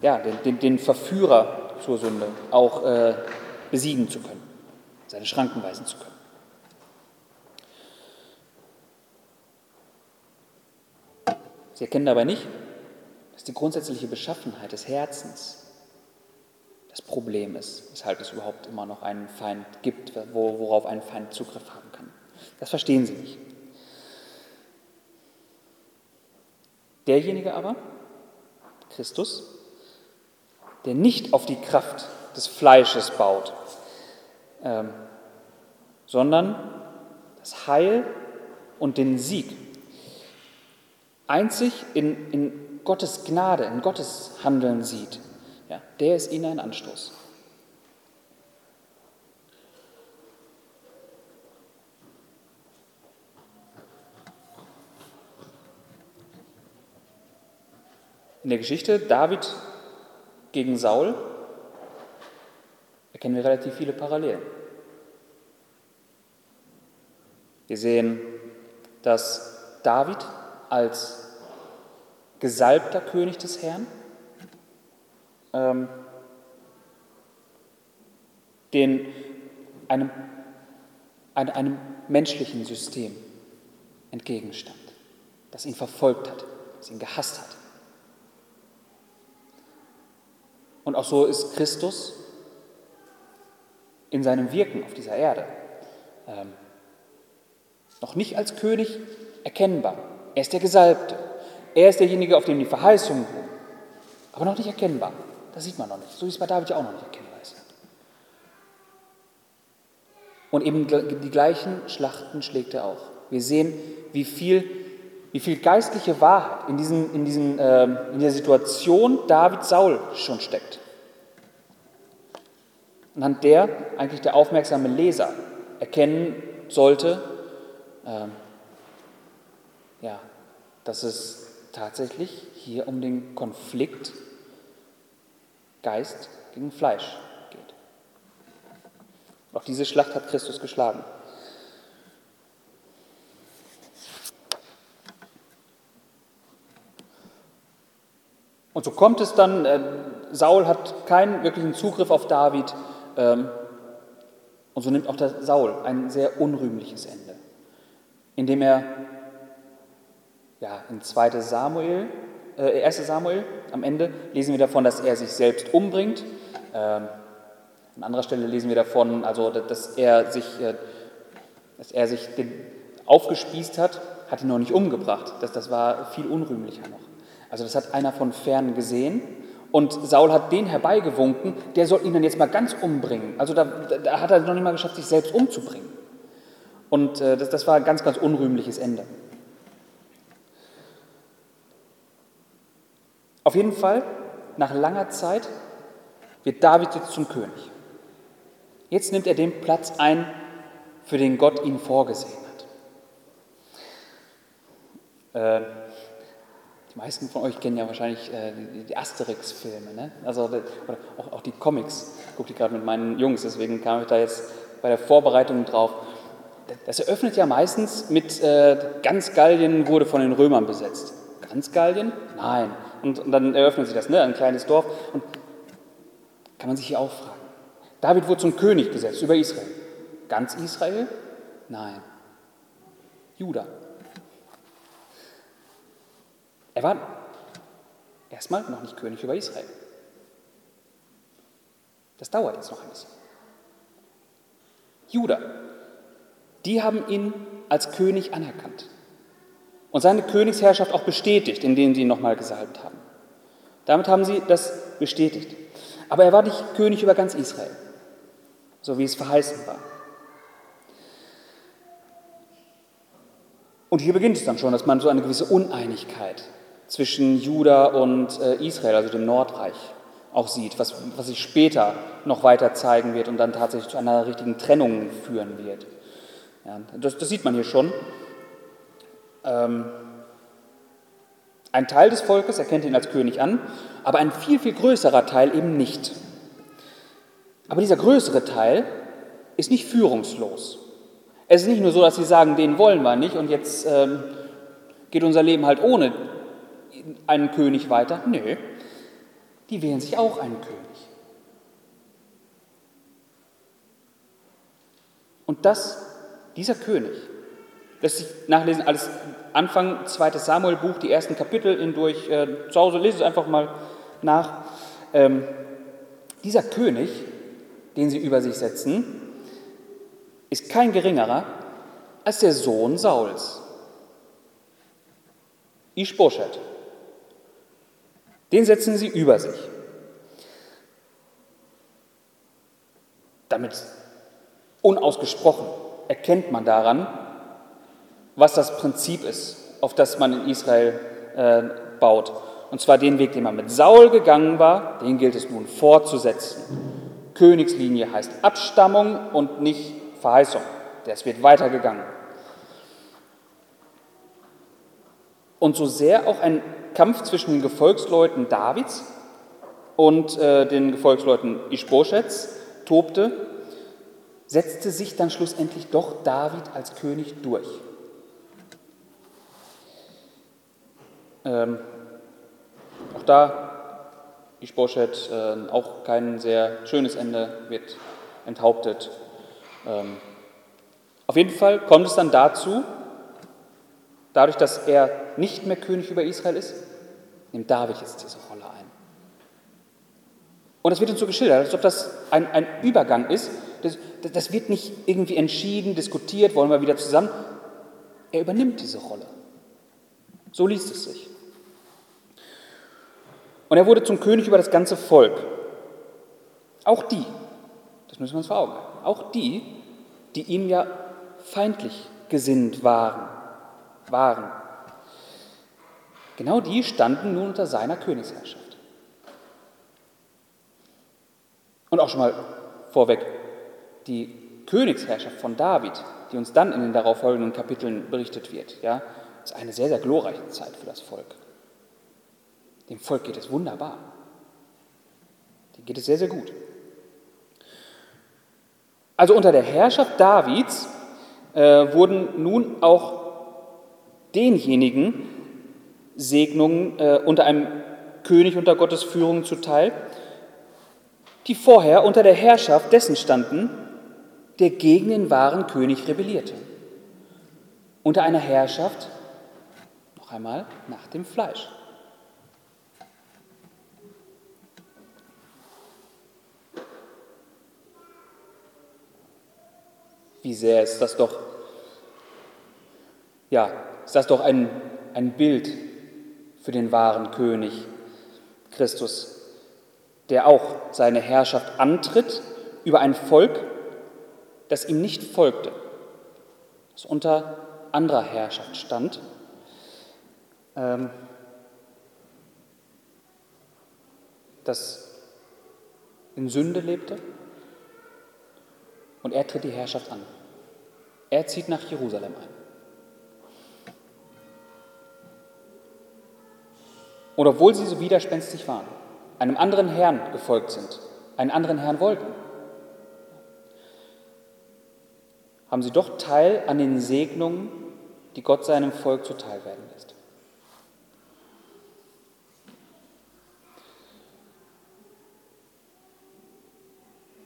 ja, den, den, den, Verführer zur Sünde auch äh, besiegen zu können, seine Schranken weisen zu können. Sie erkennen dabei nicht, dass die grundsätzliche Beschaffenheit des Herzens das Problem ist, weshalb es überhaupt immer noch einen Feind gibt, worauf ein Feind Zugriff haben kann. Das verstehen sie nicht. Derjenige aber, Christus, der nicht auf die Kraft des Fleisches baut, ähm, sondern das Heil und den Sieg einzig in, in Gottes Gnade, in Gottes Handeln sieht, ja, der ist ihnen ein Anstoß. In der Geschichte David gegen Saul erkennen wir relativ viele Parallelen. Wir sehen, dass David als gesalbter König des Herrn ähm, den, einem, einem, einem menschlichen System entgegenstand, das ihn verfolgt hat, das ihn gehasst hat. Und auch so ist Christus in seinem Wirken auf dieser Erde ähm, noch nicht als König erkennbar. Er ist der Gesalbte. Er ist derjenige, auf dem die Verheißungen ruhen. Aber noch nicht erkennbar. Das sieht man noch nicht. So wie es bei David ja auch noch nicht erkennbar ist. Und eben die gleichen Schlachten schlägt er auch. Wir sehen, wie viel, wie viel geistliche Wahrheit in, diesen, in, diesen, äh, in der Situation David Saul schon steckt. Anhand der eigentlich der aufmerksame Leser erkennen sollte, äh, ja, dass es tatsächlich hier um den Konflikt Geist gegen Fleisch geht. Auch diese Schlacht hat Christus geschlagen. Und so kommt es dann, äh, Saul hat keinen wirklichen Zugriff auf David ähm, und so nimmt auch der Saul ein sehr unrühmliches Ende, indem er ja, in 2. Samuel, äh, 1. Samuel am Ende lesen wir davon, dass er sich selbst umbringt. Ähm, an anderer Stelle lesen wir davon, also, dass er sich, äh, dass er sich aufgespießt hat, hat ihn noch nicht umgebracht. Das, das war viel unrühmlicher noch. Also das hat einer von fern gesehen und Saul hat den herbeigewunken, der soll ihn dann jetzt mal ganz umbringen. Also da, da hat er noch nicht mal geschafft, sich selbst umzubringen. Und äh, das, das war ein ganz, ganz unrühmliches Ende. Auf jeden Fall, nach langer Zeit wird David jetzt zum König. Jetzt nimmt er den Platz ein, für den Gott ihn vorgesehen hat. Äh, die meisten von euch kennen ja wahrscheinlich äh, die, Asterix-Filme, ne? also oder auch, auch die Comics. Ich gucke die gerade mit meinen Jungs, deswegen kam ich da jetzt bei der Vorbereitung drauf. Das eröffnet ja meistens mit äh, ganz Gallien wurde von den Römern besetzt. Ganz Gallien? Nein. Und, und dann eröffnet sich das, ne? ein kleines Dorf. Und kann man sich hier auch fragen. David wurde zum König gesetzt über Israel. Ganz Israel? Nein. Juda. Er war erstmal noch nicht König über Israel. Das dauert jetzt noch ein bisschen. Juda, die haben ihn als König anerkannt und seine Königsherrschaft auch bestätigt, indem sie ihn nochmal gesalbt haben. Damit haben sie das bestätigt. Aber er war nicht König über ganz Israel, so wie es verheißen war. Und hier beginnt es dann schon, dass man so eine gewisse Uneinigkeit zwischen Juda und äh, Israel, also dem Nordreich, auch sieht, was, was sich später noch weiter zeigen wird und dann tatsächlich zu einer richtigen Trennung führen wird. Ja, das, das sieht man hier schon. Ähm, ein Teil des Volkes erkennt ihn als König an, aber ein viel, viel größerer Teil eben nicht. Aber dieser größere Teil ist nicht führungslos. Es ist nicht nur so, dass sie sagen, den wollen wir nicht und jetzt ähm, geht unser Leben halt ohne einen König weiter. Nö, die wählen sich auch einen König. Und das, dieser König Lässt sich nachlesen, alles Anfang 2. Samuel-Buch, die ersten Kapitel hindurch. Äh, zu Hause lese es einfach mal nach. Ähm, dieser König, den sie über sich setzen, ist kein geringerer als der Sohn Sauls, Ishbosheth. Den setzen sie über sich. Damit unausgesprochen erkennt man daran, was das Prinzip ist, auf das man in Israel äh, baut. Und zwar den Weg, den man mit Saul gegangen war, den gilt es nun fortzusetzen. Königslinie heißt Abstammung und nicht Verheißung. Das wird weitergegangen. Und so sehr auch ein Kampf zwischen den Gefolgsleuten Davids und äh, den Gefolgsleuten Ishboshets tobte, setzte sich dann schlussendlich doch David als König durch. Ähm, auch da, Ishbosheth, äh, auch kein sehr schönes Ende, wird enthauptet. Ähm, auf jeden Fall kommt es dann dazu, dadurch, dass er nicht mehr König über Israel ist, nimmt David jetzt diese Rolle ein. Und das wird uns so geschildert, als ob das ein, ein Übergang ist. Das, das wird nicht irgendwie entschieden, diskutiert, wollen wir wieder zusammen. Er übernimmt diese Rolle. So liest es sich. Und er wurde zum König über das ganze Volk. Auch die, das müssen wir uns vor Augen halten, auch die, die ihm ja feindlich gesinnt waren, waren. Genau die standen nun unter seiner Königsherrschaft. Und auch schon mal vorweg, die Königsherrschaft von David, die uns dann in den darauffolgenden Kapiteln berichtet wird, ja, ist eine sehr, sehr glorreiche Zeit für das Volk. Dem Volk geht es wunderbar. Dem geht es sehr, sehr gut. Also unter der Herrschaft Davids äh, wurden nun auch denjenigen Segnungen äh, unter einem König unter Gottes Führung zuteil, die vorher unter der Herrschaft dessen standen, der gegen den wahren König rebellierte. Unter einer Herrschaft, noch einmal, nach dem Fleisch. Wie sehr ist das doch, ja, ist das doch ein, ein Bild für den wahren König Christus, der auch seine Herrschaft antritt über ein Volk, das ihm nicht folgte, das unter anderer Herrschaft stand. Ähm, das in Sünde lebte und er tritt die Herrschaft an. Er zieht nach Jerusalem ein. Und obwohl sie so widerspenstig waren, einem anderen Herrn gefolgt sind, einen anderen Herrn wollten, haben sie doch Teil an den Segnungen, die Gott seinem Volk zuteil werden lässt.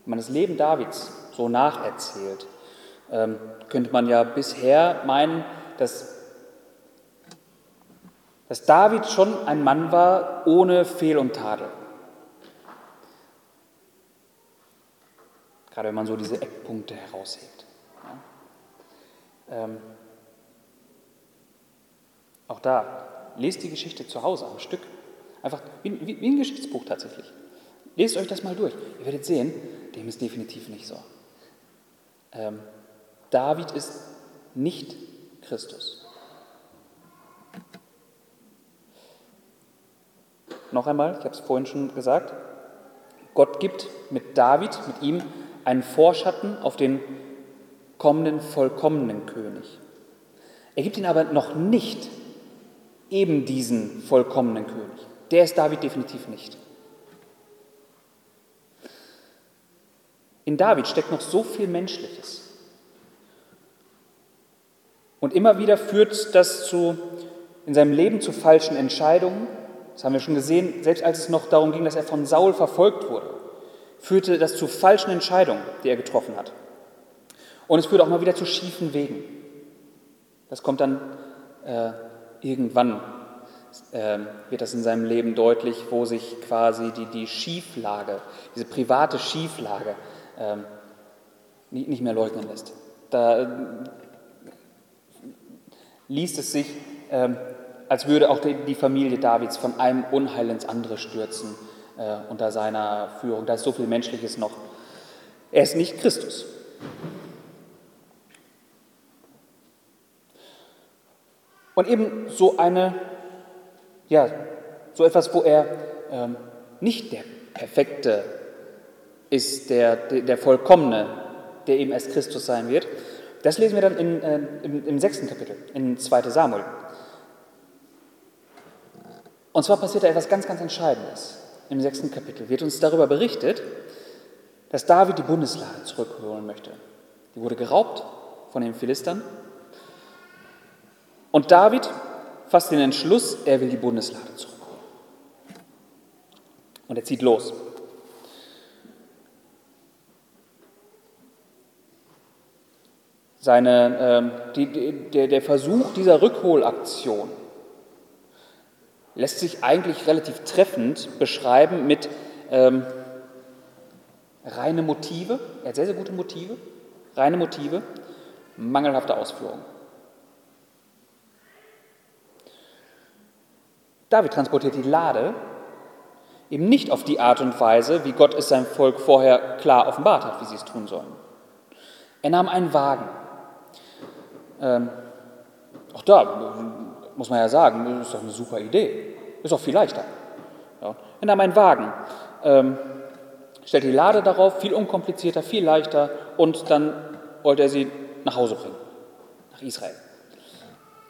Wenn man das Leben Davids so nacherzählt, ähm, könnte man ja bisher meinen, dass, dass David schon ein Mann war ohne Fehl und Tadel. Gerade wenn man so diese Eckpunkte heraushebt. Ja. Ähm, auch da, lest die Geschichte zu Hause am Stück. Einfach wie, wie, wie ein Geschichtsbuch tatsächlich. Lest euch das mal durch. Ihr werdet sehen, dem ist definitiv nicht so. Ähm, David ist nicht Christus. Noch einmal, ich habe es vorhin schon gesagt, Gott gibt mit David, mit ihm, einen Vorschatten auf den kommenden vollkommenen König. Er gibt ihn aber noch nicht eben diesen vollkommenen König. Der ist David definitiv nicht. In David steckt noch so viel Menschliches. Und immer wieder führt das zu, in seinem Leben zu falschen Entscheidungen. Das haben wir schon gesehen, selbst als es noch darum ging, dass er von Saul verfolgt wurde, führte das zu falschen Entscheidungen, die er getroffen hat. Und es führt auch mal wieder zu schiefen Wegen. Das kommt dann äh, irgendwann, äh, wird das in seinem Leben deutlich, wo sich quasi die, die Schieflage, diese private Schieflage äh, nicht, nicht mehr leugnen lässt. Da äh, liest es sich, ähm, als würde auch die Familie Davids von einem Unheil ins andere stürzen äh, unter seiner Führung. Da ist so viel Menschliches noch. Er ist nicht Christus. Und eben so eine, ja, so etwas, wo er ähm, nicht der Perfekte ist, der, der, Vollkommene, der eben als Christus sein wird. Das lesen wir dann in, äh, im, im sechsten Kapitel, in 2 Samuel. Und zwar passiert da etwas ganz, ganz Entscheidendes. Im sechsten Kapitel wird uns darüber berichtet, dass David die Bundeslade zurückholen möchte. Die wurde geraubt von den Philistern. Und David fasst den Entschluss, er will die Bundeslade zurückholen. Und er zieht los. Seine, ähm, die, die, der, der Versuch dieser Rückholaktion lässt sich eigentlich relativ treffend beschreiben mit ähm, reine Motive. Er hat sehr, sehr gute Motive. Reine Motive, mangelhafte Ausführung. David transportiert die Lade eben nicht auf die Art und Weise, wie Gott es seinem Volk vorher klar offenbart hat, wie sie es tun sollen. Er nahm einen Wagen. Ähm, auch da muss man ja sagen, das ist doch eine super Idee. Ist auch viel leichter. Ja. Er nahm einen Wagen, ähm, stellte die Lade darauf, viel unkomplizierter, viel leichter und dann wollte er sie nach Hause bringen, nach Israel,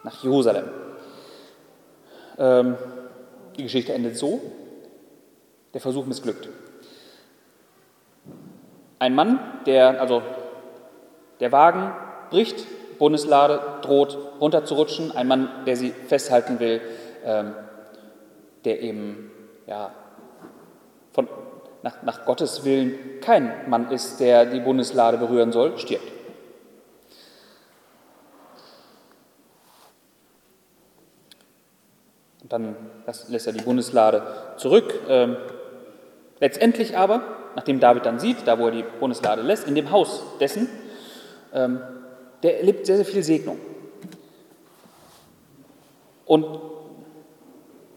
nach Jerusalem. Ähm, die Geschichte endet so, der Versuch missglückt. Ein Mann, der, also der Wagen bricht Bundeslade droht runterzurutschen, ein Mann, der sie festhalten will, ähm, der eben ja, von, nach, nach Gottes Willen kein Mann ist, der die Bundeslade berühren soll, stirbt. Und dann lässt er die Bundeslade zurück. Ähm, letztendlich aber, nachdem David dann sieht, da wo er die Bundeslade lässt, in dem Haus dessen, ähm, der erlebt sehr, sehr viel Segnung. Und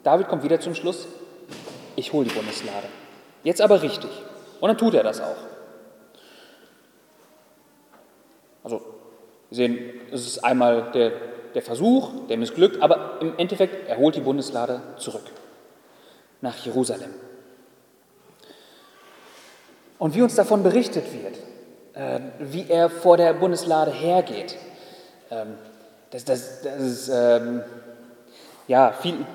David kommt wieder zum Schluss, ich hole die Bundeslade. Jetzt aber richtig. Und dann tut er das auch. Also, wir sehen, es ist einmal der, der Versuch, der missglückt, aber im Endeffekt, er holt die Bundeslade zurück nach Jerusalem. Und wie uns davon berichtet wird, wie er vor der Bundeslade hergeht. Ähm, das, das, das ist ähm, ja viel,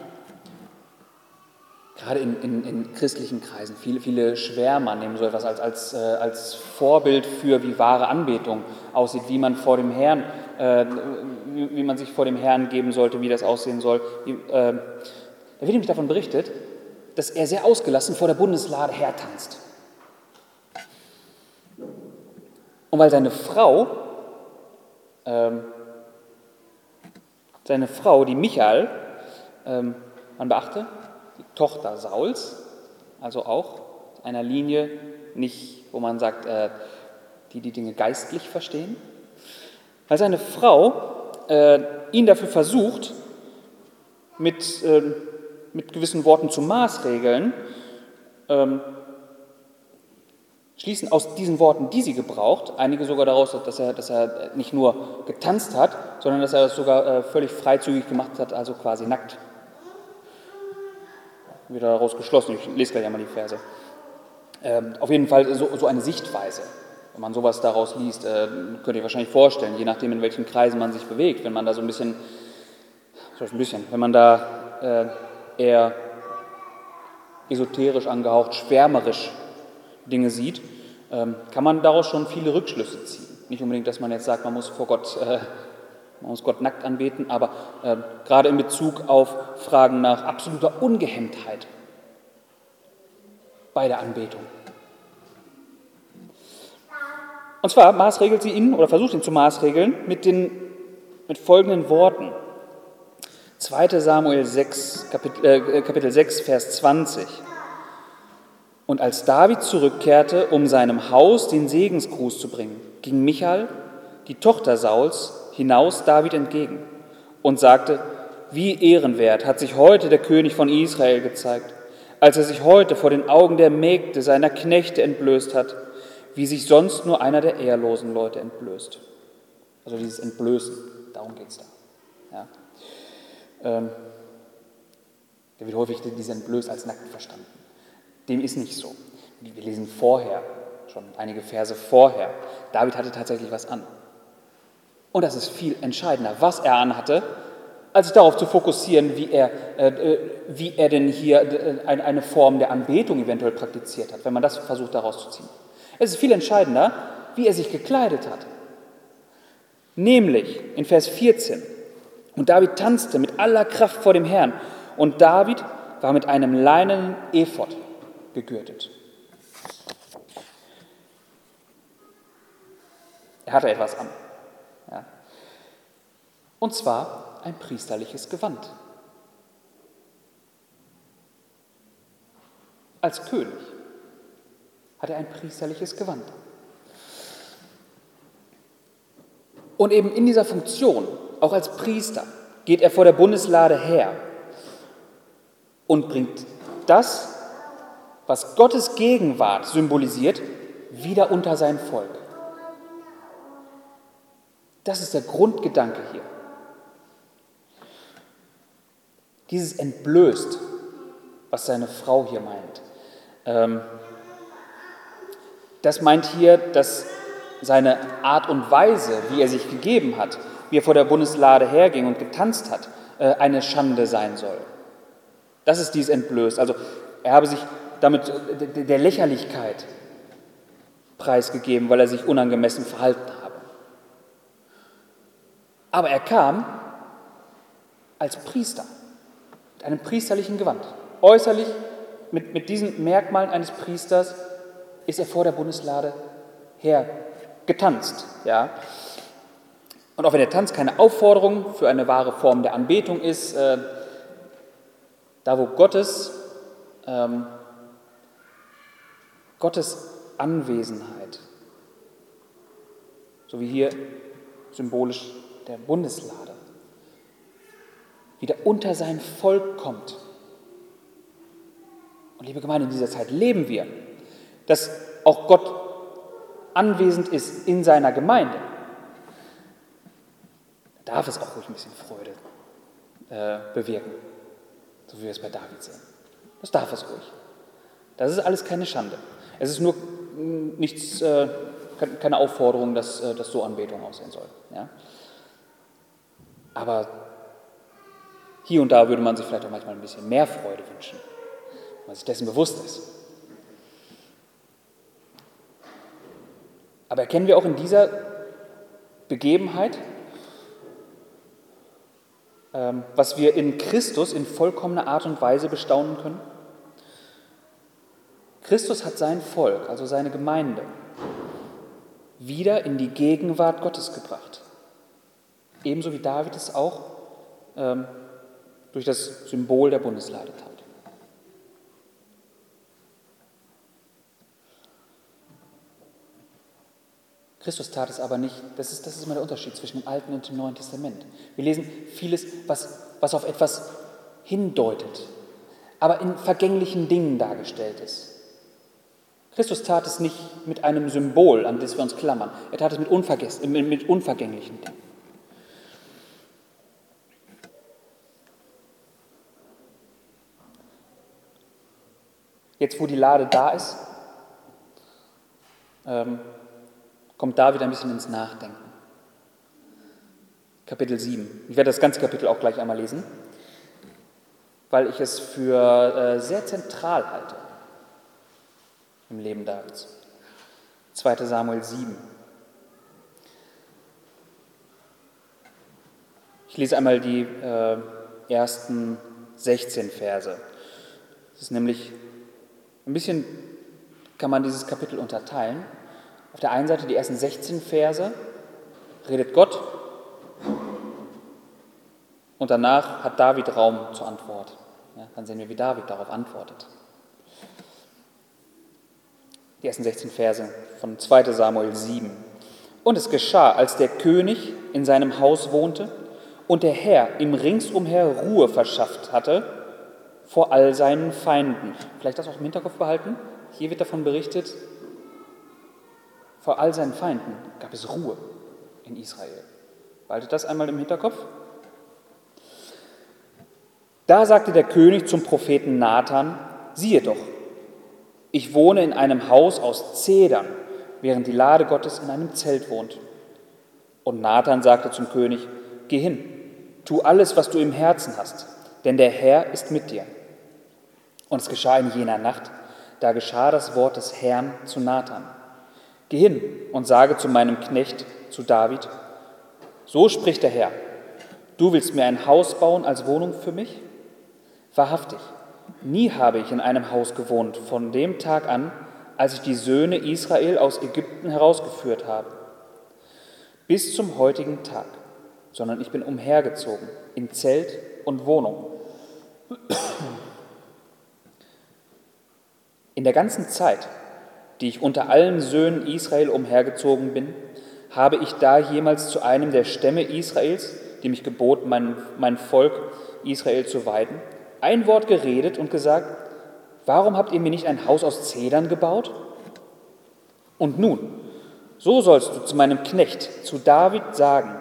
gerade in, in, in, christlichen Kreisen, viele, viele Schwärmer nehmen so etwas als, als, äh, als Vorbild für, wie wahre Anbetung aussieht, wie man vor dem Herrn, äh, wie, wie, man sich vor dem Herrn geben sollte, wie das aussehen soll. Wie, äh, da wird nämlich davon berichtet, dass er sehr ausgelassen vor der Bundeslade hertanzt. Und weil seine Frau, ähm, seine Frau, die Michael, ähm, man beachte, die Tochter Sauls, also auch einer Linie nicht, wo man sagt, äh, die die Dinge geistlich verstehen, weil seine Frau äh, ihn dafür versucht, mit, äh, mit gewissen Worten zu maßregeln, ähm, schließen aus diesen Worten, die sie gebraucht, einige sogar daraus, dass er, dass er nicht nur getanzt hat, sondern dass er das sogar äh, völlig freizügig gemacht hat, also quasi nackt. Wieder daraus geschlossen, ich lese gleich einmal die Verse. Ähm, auf jeden Fall so, so, eine Sichtweise. Wenn man sowas daraus liest, äh, könnt ihr wahrscheinlich vorstellen, je nachdem, in welchen Kreisen man sich bewegt, wenn man da so ein bisschen, so ein bisschen, wenn man da äh, eher esoterisch angehaucht, schwärmerisch Dinge sieht, ähm, kann man daraus schon viele Rückschlüsse ziehen. Nicht unbedingt, dass man jetzt sagt, man muss vor Gott, äh, man muss Gott nackt anbeten, aber äh, gerade in Bezug auf Fragen nach absoluter Ungehemmtheit bei der Anbetung. Und zwar maßregelt sie ihn oder versucht ihn zu maßregeln mit den mit folgenden Worten. 2 Samuel 6, Kapitel, äh, Kapitel 6, Vers 20. Und als David zurückkehrte, um seinem Haus den Segensgruß zu bringen, ging Michael, die Tochter Sauls, hinaus David entgegen und sagte, wie ehrenwert hat sich heute der König von Israel gezeigt, als er sich heute vor den Augen der Mägde seiner Knechte entblößt hat, wie sich sonst nur einer der ehrlosen Leute entblößt. Also dieses Entblößen, darum geht es da. Ja. Ähm, der wird häufig dieses Entblöß als nackt verstanden. Dem ist nicht so. Wir lesen vorher, schon einige Verse vorher, David hatte tatsächlich was an. Und das ist viel entscheidender, was er anhatte, als sich darauf zu fokussieren, wie er, äh, äh wie er denn hier äh, eine Form der Anbetung eventuell praktiziert hat, wenn man das versucht daraus zu ziehen. Es ist viel entscheidender, wie er sich gekleidet hat. Nämlich in Vers 14. Und David tanzte mit aller Kraft vor dem Herrn. Und David war mit einem leinenen Ephod gegürtet. Er hatte etwas an. Ja. Und zwar ein priesterliches Gewand. Als König hat er ein priesterliches Gewand. Und eben in dieser Funktion, auch als Priester, geht er vor der Bundeslade her und bringt das, was Gottes Gegenwart symbolisiert, wieder unter sein Volk. Das ist der Grundgedanke hier. Dieses entblößt, was seine Frau hier meint. Ähm, das meint hier, dass seine Art und Weise, wie er sich gegeben hat, wie er vor der Bundeslade herging und getanzt hat, äh, eine Schande sein soll. Das ist dies entblößt. Also er habe sich damit äh, der Lächerlichkeit preisgegeben, weil er sich unangemessen verhalten habe. Aber er kam als Priester, mit einem priesterlichen Gewand. Äußerlich, mit, mit diesen Merkmalen eines Priesters, ist er vor der Bundeslade her getanzt. Ja? Und auch wenn der Tanz keine Aufforderung für eine wahre Form der Anbetung ist, äh, da wo Gottes, ähm, Gottes Anwesenheit, so wie hier symbolisch der Bundeslade, wieder unter sein Volk kommt. Und liebe Gemeinde, in dieser Zeit leben wir, dass auch Gott anwesend ist in seiner Gemeinde, darf es auch ruhig ein bisschen Freude äh, bewirken, so wie wir es bei David sehen. Das darf es ruhig. Das ist alles keine Schande. Es ist nur mm, nichts, äh, keine Aufforderung, dass, äh, dass so Anbetung aussehen soll. Ja? Aber hier und da würde man sich vielleicht auch manchmal ein bisschen mehr Freude wünschen, wenn man sich dessen bewusst ist. Aber erkennen wir auch in dieser Begebenheit, ähm, was wir in Christus in vollkommener Art und Weise bestaunen können? Christus hat sein Volk, also seine Gemeinde, wieder in die Gegenwart Gottes gebracht. Ebenso wie David es auch ähm, durch das Symbol der Bundeslade tat. Christus tat es aber nicht. Das ist, das ist immer der Unterschied zwischen dem Alten und dem Neuen Testament. Wir lesen vieles, was, was auf etwas hindeutet, aber in vergänglichen Dingen dargestellt ist. Christus tat es nicht mit einem Symbol, an das wir uns klammern. Er tat es mit, unvergess mit unvergänglichen Dingen. Jetzt, wo die Lade da ist, ähm, kommt David ein bisschen ins Nachdenken. Kapitel 7. Ich werde das ganze Kapitel auch gleich einmal lesen, weil ich es für äh, sehr zentral halte im Leben Davids. 2 Samuel 7. Ich lese einmal die äh, ersten 16 Verse. Es ist nämlich ein bisschen, kann man dieses Kapitel unterteilen. Auf der einen Seite die ersten 16 Verse redet Gott Und danach hat David Raum zur Antwort. Ja, dann sehen wir, wie David darauf antwortet. Die ersten 16 Verse von 2 Samuel 7. Und es geschah, als der König in seinem Haus wohnte und der Herr ihm ringsumher Ruhe verschafft hatte vor all seinen Feinden. Vielleicht das auch im Hinterkopf behalten. Hier wird davon berichtet, vor all seinen Feinden gab es Ruhe in Israel. Behaltet das einmal im Hinterkopf. Da sagte der König zum Propheten Nathan, siehe doch, ich wohne in einem Haus aus Zedern, während die Lade Gottes in einem Zelt wohnt. Und Nathan sagte zum König, geh hin, tu alles, was du im Herzen hast, denn der Herr ist mit dir. Und es geschah in jener Nacht, da geschah das Wort des Herrn zu Nathan. Geh hin und sage zu meinem Knecht, zu David, so spricht der Herr, du willst mir ein Haus bauen als Wohnung für mich? Wahrhaftig, nie habe ich in einem Haus gewohnt von dem Tag an, als ich die Söhne Israel aus Ägypten herausgeführt habe, bis zum heutigen Tag, sondern ich bin umhergezogen in Zelt und Wohnung. In der ganzen Zeit, die ich unter allen Söhnen Israel umhergezogen bin, habe ich da jemals zu einem der Stämme Israels, die mich gebot, mein, mein Volk Israel zu weiden, ein Wort geredet und gesagt, warum habt ihr mir nicht ein Haus aus Zedern gebaut? Und nun, so sollst du zu meinem Knecht, zu David sagen,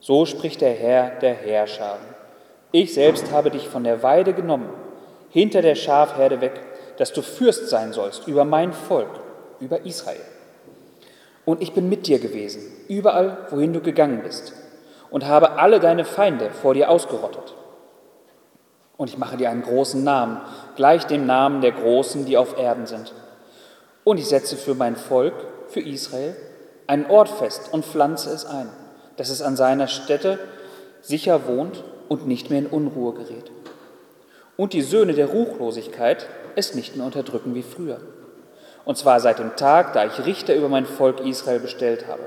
so spricht der Herr der Herrscher. Ich selbst habe dich von der Weide genommen, hinter der Schafherde weg, dass du Fürst sein sollst über mein Volk, über Israel. Und ich bin mit dir gewesen, überall, wohin du gegangen bist, und habe alle deine Feinde vor dir ausgerottet. Und ich mache dir einen großen Namen, gleich dem Namen der Großen, die auf Erden sind. Und ich setze für mein Volk, für Israel, einen Ort fest und pflanze es ein, dass es an seiner Stätte sicher wohnt und nicht mehr in Unruhe gerät. Und die Söhne der Ruchlosigkeit es nicht mehr unterdrücken wie früher. Und zwar seit dem Tag, da ich Richter über mein Volk Israel bestellt habe.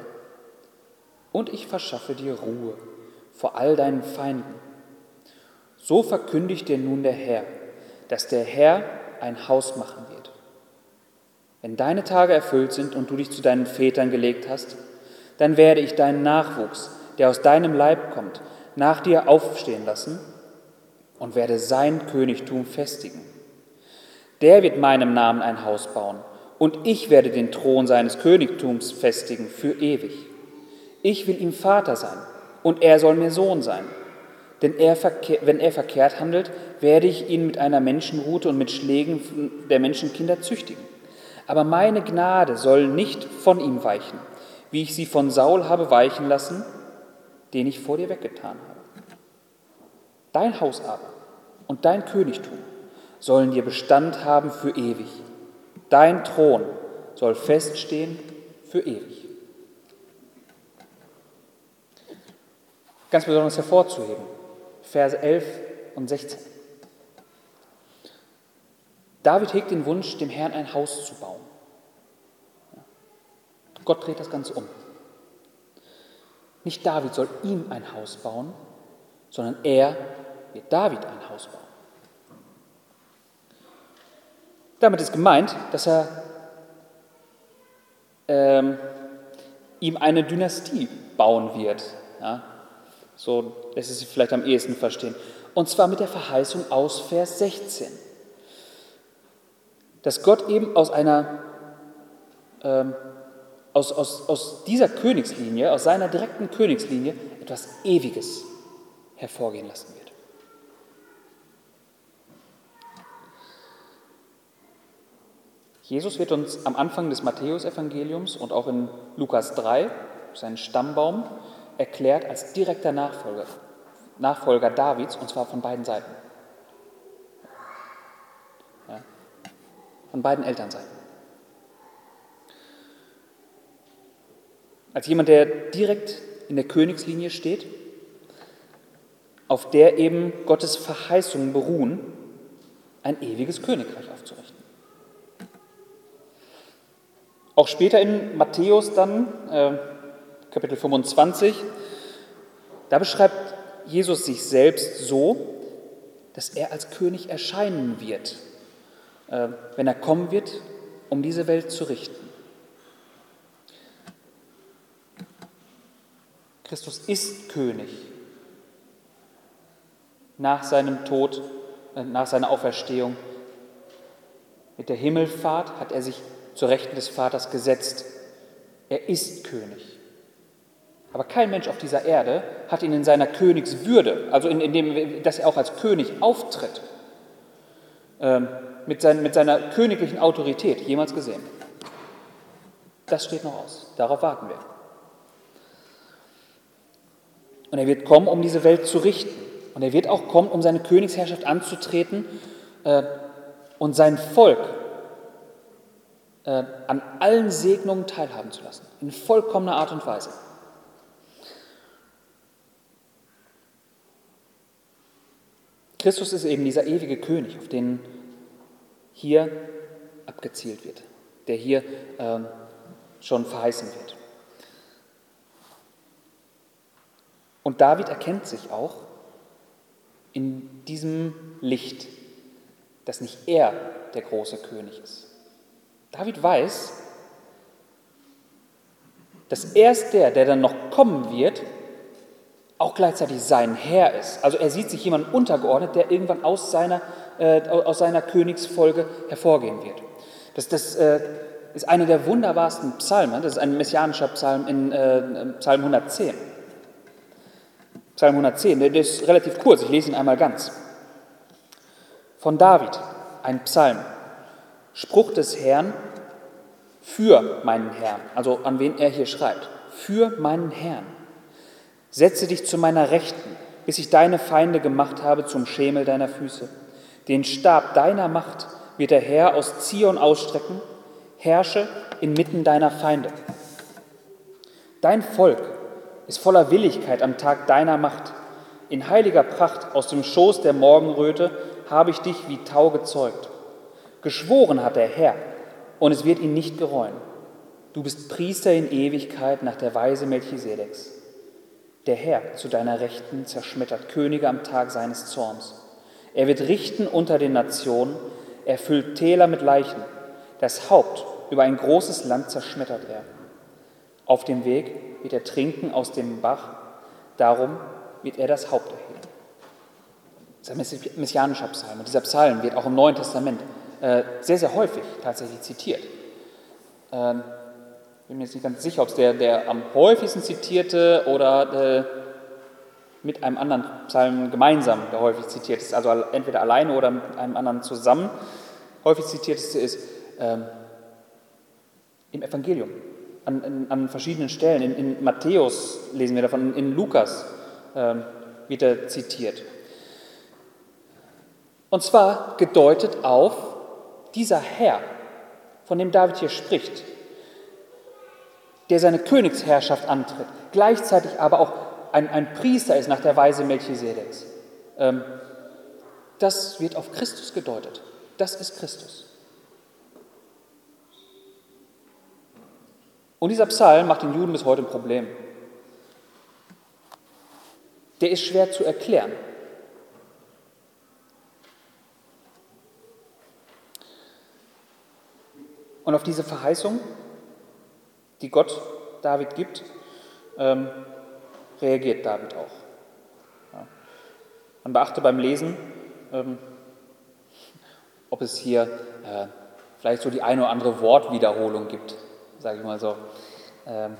Und ich verschaffe dir Ruhe vor all deinen Feinden. So verkündigt dir nun der Herr, dass der Herr ein Haus machen wird. Wenn deine Tage erfüllt sind und du dich zu deinen Vätern gelegt hast, dann werde ich deinen Nachwuchs, der aus deinem Leib kommt, nach dir aufstehen lassen und werde sein Königtum festigen. Der wird meinem Namen ein Haus bauen und ich werde den Thron seines Königtums festigen für ewig. Ich will ihm Vater sein und er soll mir Sohn sein. Denn er, wenn er verkehrt handelt, werde ich ihn mit einer Menschenrute und mit Schlägen der Menschenkinder züchtigen. Aber meine Gnade soll nicht von ihm weichen, wie ich sie von Saul habe weichen lassen, den ich vor dir weggetan habe. Dein Haus aber und dein Königtum sollen dir Bestand haben für ewig. Dein Thron soll feststehen für ewig. Ganz besonders hervorzuheben, Verse 11 und 16. David hegt den Wunsch, dem Herrn ein Haus zu bauen. Gott dreht das Ganze um. Nicht David soll ihm ein Haus bauen, sondern er wird David ein Haus bauen. Damit ist gemeint, dass er ähm, ihm eine Dynastie bauen wird. Ja? So lässt es sich vielleicht am ehesten verstehen. Und zwar mit der Verheißung aus Vers 16. Dass Gott eben aus einer, ähm, aus, aus, aus dieser Königslinie, aus seiner direkten Königslinie etwas Ewiges hervorgehen lassen wird. Jesus wird uns am Anfang des Matthäusevangeliums und auch in Lukas 3, seinen Stammbaum, erklärt als direkter Nachfolger, Nachfolger Davids, und zwar von beiden Seiten. Ja, von beiden Elternseiten. Als jemand, der direkt in der Königslinie steht, auf der eben Gottes Verheißungen beruhen, ein ewiges Königreich aufzurichten. Auch später in Matthäus dann, äh, Kapitel 25, da beschreibt Jesus sich selbst so, dass er als König erscheinen wird, äh, wenn er kommen wird, um diese Welt zu richten. Christus ist König. Nach seinem Tod, äh, nach seiner Auferstehung, mit der Himmelfahrt hat er sich zur Rechten des Vaters gesetzt. Er ist König. Aber kein Mensch auf dieser Erde hat ihn in seiner Königswürde, also in, in dem, dass er auch als König auftritt, ähm, mit, sein, mit seiner königlichen Autorität jemals gesehen. Das steht noch aus. Darauf warten wir. Und er wird kommen, um diese Welt zu richten. Und er wird auch kommen, um seine Königsherrschaft anzutreten äh, und sein Volk äh, an allen Segnungen teilhaben zu lassen. In vollkommener Art und Weise. Christus ist eben dieser ewige König, auf den hier abgezielt wird, der hier äh, schon verheißen wird. Und David erkennt sich auch in diesem Licht, dass nicht er der große König ist. David weiß, dass er ist der, der dann noch kommen wird, auch gleichzeitig sein Herr ist. Also er sieht sich jemand untergeordnet, der irgendwann aus seiner, äh, aus seiner Königsfolge hervorgehen wird. Das, das äh, ist einer der wunderbarsten Psalmen, das ist ein messianischer Psalm in äh, Psalm 110. Psalm 110, der ist relativ kurz, ich lese ihn einmal ganz. Von David, ein Psalm, Spruch des Herrn für meinen Herrn, also an wen er hier schreibt, für meinen Herrn. Setze dich zu meiner Rechten, bis ich deine Feinde gemacht habe zum Schemel deiner Füße. Den Stab deiner Macht wird der Herr aus Zion ausstrecken, herrsche inmitten deiner Feinde. Dein Volk ist voller Willigkeit am Tag deiner Macht. In heiliger Pracht aus dem Schoß der Morgenröte habe ich dich wie Tau gezeugt. Geschworen hat der Herr, und es wird ihn nicht gereuen. Du bist Priester in Ewigkeit nach der Weise Melchisedeks. Der Herr zu deiner Rechten zerschmettert Könige am Tag seines Zorns. Er wird richten unter den Nationen, er füllt Täler mit Leichen. Das Haupt über ein großes Land zerschmettert er. Auf dem Weg wird er trinken aus dem Bach, darum wird er das Haupt erheben. Das ist ein messianischer Psalm und dieser Psalm wird auch im Neuen Testament äh, sehr, sehr häufig tatsächlich zitiert. Bin mir jetzt nicht ganz sicher, ob es der, der am häufigsten zitierte oder äh, mit einem anderen Psalm gemeinsam der häufig zitiert ist, also entweder alleine oder mit einem anderen zusammen. Häufig zitierteste ist ähm, im Evangelium, an, an, an verschiedenen Stellen. In, in, Matthäus lesen wir davon, in Lukas ähm, wird er zitiert. Und zwar gedeutet auf dieser Herr, von dem David hier spricht, der seine Königsherrschaft antritt, gleichzeitig aber auch ein, ein Priester ist nach der Weise Melchisedeks. Ähm, das wird auf Christus gedeutet. Das ist Christus. Und dieser Psalm macht den Juden bis heute ein Problem. Der ist schwer zu erklären. Und auf diese Verheißung die Gott David gibt, ähm, reagiert David auch. Ja. Man beachte beim Lesen, ähm, ob es hier äh, vielleicht so die eine oder andere Wortwiederholung gibt, sage ich mal so. Ähm,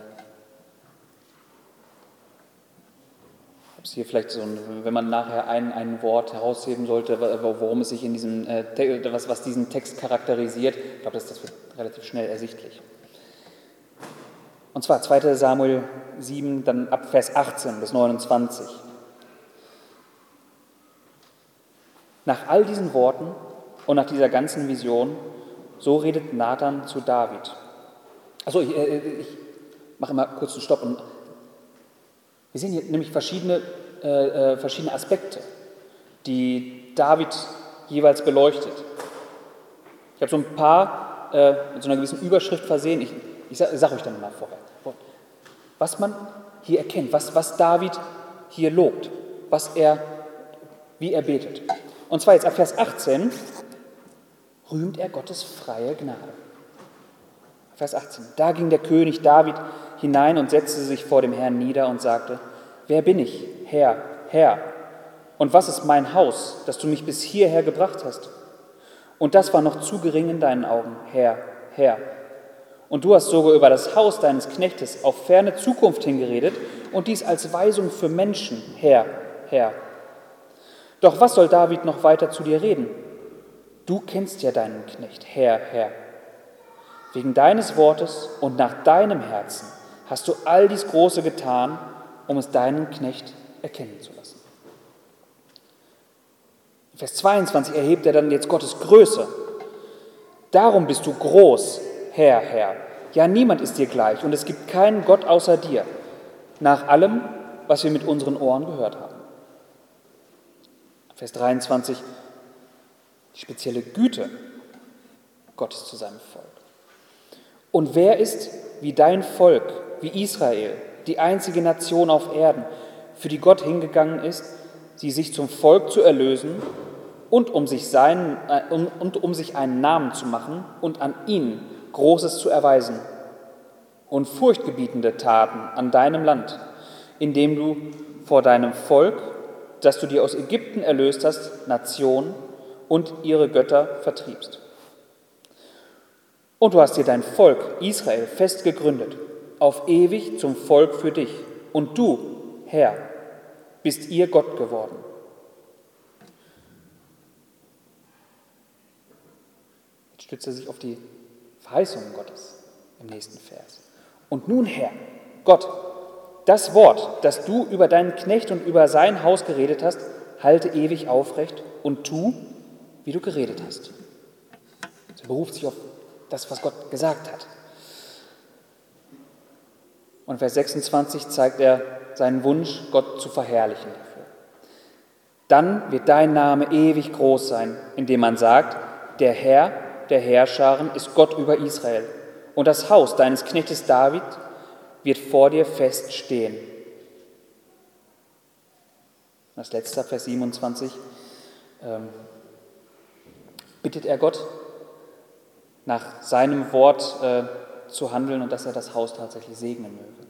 ob es hier vielleicht so, ein, wenn man nachher ein, ein Wort herausheben sollte, worum es sich in diesem, äh, was, was diesen Text charakterisiert, ich glaube, das, das wird relativ schnell ersichtlich. Und zwar 2 Samuel 7, dann ab Vers 18 bis 29. Nach all diesen Worten und nach dieser ganzen Vision, so redet Nathan zu David. Also ich, äh, ich mache mal kurz einen Stopp. Und wir sehen hier nämlich verschiedene, äh, äh, verschiedene Aspekte, die David jeweils beleuchtet. Ich habe so ein paar äh, mit so einer gewissen Überschrift versehen. Ich, ich sage sag euch dann mal vorher. Was man hier erkennt, was, was David hier lobt. was er, wie er betet. Und zwar jetzt ab Vers 18 rühmt er Gottes freie Gnade. Vers 18. Da ging der König David hinein und setzte sich vor dem Herrn nieder und sagte, wer bin ich, Herr, Herr? Und was ist mein Haus, dass du mich bis hierher gebracht hast? Und das war noch zu gering in deinen Augen, Herr, Herr. Und du hast sogar über das Haus deines Knechtes auf ferne Zukunft hingeredet und dies als Weisung für Menschen, Herr, Herr. Doch was soll David noch weiter zu dir reden? Du kennst ja deinen Knecht, Herr, Herr. Wegen deines Wortes und nach deinem Herzen hast du all dies Große getan, um es deinen Knecht erkennen zu lassen. Vers 22 erhebt er dann jetzt Gottes Größe. Darum bist du groß, Herr, Herr. Ja, niemand ist dir gleich und es gibt keinen Gott außer dir, nach allem, was wir mit unseren Ohren gehört haben. Vers 23, die spezielle Güte Gottes zu seinem Volk. Und wer ist wie dein Volk, wie Israel, die einzige Nation auf Erden, für die Gott hingegangen ist, sie sich zum Volk zu erlösen und um sich, seinen, äh, und um sich einen Namen zu machen und an ihn Großes zu erweisen und furchtgebietende Taten an deinem Land, indem du vor deinem Volk, das du dir aus Ägypten erlöst hast, Nation und ihre Götter vertriebst. Und du hast dir dein Volk Israel fest gegründet, auf ewig zum Volk für dich. Und du, Herr, bist ihr Gott geworden. Jetzt stützt er sich auf die Verheißungen Gottes im nächsten Vers. Und nun, Herr, Gott, das Wort, das du über deinen Knecht und über sein Haus geredet hast, halte ewig aufrecht und tu, wie du geredet hast. Er beruft sich auf das, was Gott gesagt hat. Und Vers 26 zeigt er seinen Wunsch, Gott zu verherrlichen dafür. Dann wird dein Name ewig groß sein, indem man sagt, der Herr der Herrscharen ist Gott über Israel. Und das Haus deines Knechtes David wird vor dir fest stehen. Das letzte, Vers 27, ähm, bittet er Gott, nach seinem Wort äh, zu handeln und dass er das Haus tatsächlich segnen möge.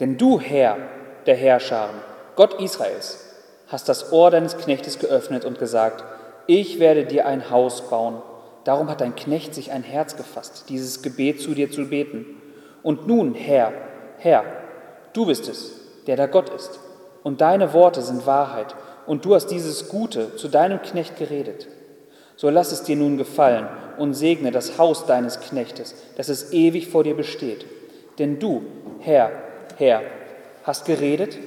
Denn du, Herr der Herrscharen, Gott Israels, hast das Ohr deines Knechtes geöffnet und gesagt, ich werde dir ein Haus bauen. Darum hat dein Knecht sich ein Herz gefasst, dieses Gebet zu dir zu beten. Und nun, Herr, Herr, du bist es, der da Gott ist. Und deine Worte sind Wahrheit. Und du hast dieses Gute zu deinem Knecht geredet. So lass es dir nun gefallen und segne das Haus deines Knechtes, dass es ewig vor dir besteht. Denn du, Herr, Herr, hast geredet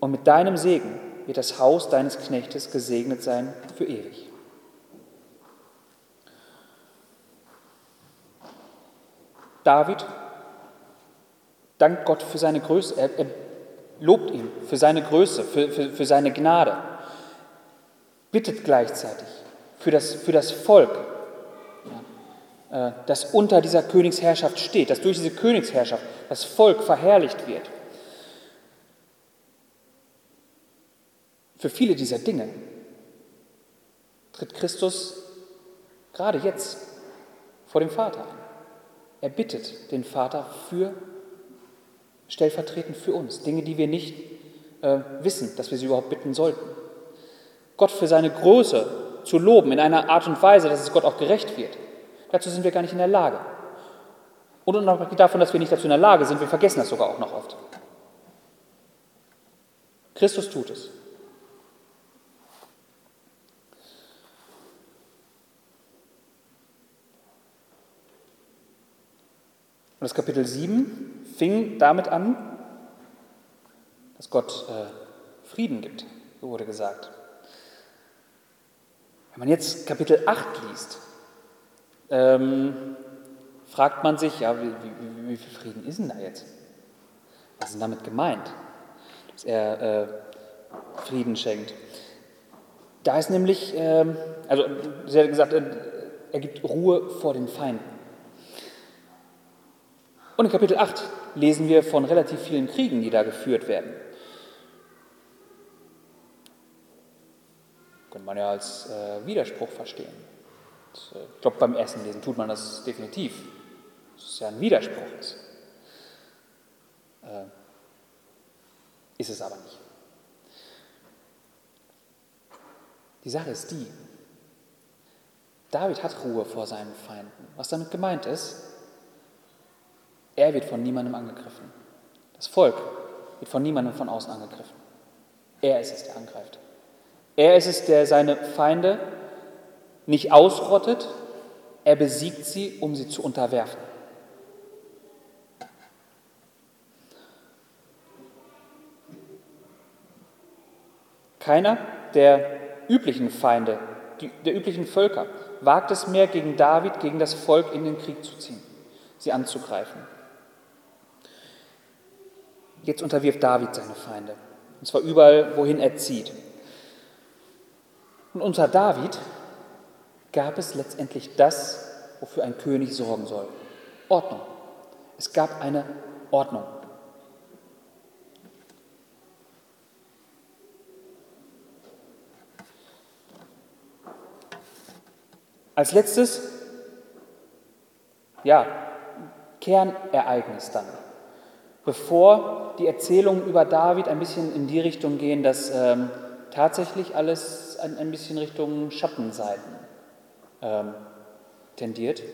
und mit deinem Segen wird das Haus deines Knechtes gesegnet sein für ewig. David dankt Gott für seine Größe, er, er lobt ihn für seine Größe, für, für, für seine Gnade, bittet gleichzeitig für das, für das Volk, äh, das unter dieser Königsherrschaft steht, dass durch diese Königsherrschaft das Volk verherrlicht wird. Für viele dieser Dinge tritt Christus gerade jetzt vor dem Vater an. Er bittet den Vater für stellvertretend für uns, Dinge, die wir nicht äh, wissen, dass wir sie überhaupt bitten sollten. Gott für seine Größe zu loben in einer Art und Weise, dass es Gott auch gerecht wird. Dazu sind wir gar nicht in der Lage. Und unabhängig davon, dass wir nicht dazu in der Lage sind, wir vergessen das sogar auch noch oft. Christus tut es. Das Kapitel 7 fing damit an, dass Gott äh, Frieden gibt, so wurde gesagt. Wenn man jetzt Kapitel 8 liest, ähm, fragt man sich, ja, wie, wie, wie, viel Frieden ist denn da jetzt? Was ist denn damit gemeint, dass er äh, Frieden schenkt? Da ist nämlich, ähm, also sie hat gesagt, äh, er gibt Ruhe vor den Feinden. Und in Kapitel 8 lesen wir von relativ vielen Kriegen, die da geführt werden. man ja als äh, Widerspruch verstehen. Und, äh, ich glaube, beim ersten Lesen tut man das definitiv. Dass es ja ein Widerspruch ist. Äh, ist es aber nicht. Die Sache ist die, David hat Ruhe vor seinen Feinden. Was damit gemeint ist, er wird von niemandem angegriffen. Das Volk wird von niemandem von außen angegriffen. Er ist es, der angreift. Er ist es, der seine Feinde nicht ausrottet, er besiegt sie, um sie zu unterwerfen. Keiner der üblichen Feinde, der üblichen Völker, wagt es mehr, gegen David, gegen das Volk in den Krieg zu ziehen, sie anzugreifen. Jetzt unterwirft David seine Feinde, und zwar überall, wohin er zieht. Und unter David gab es letztendlich das, wofür ein König sorgen soll. Ordnung. Es gab eine Ordnung. Als letztes, ja, Kernereignis dann. Bevor die Erzählungen über David ein bisschen in die Richtung gehen, dass ähm, tatsächlich alles ein, ein, bisschen Richtung Schattenseiten ähm, tendiert.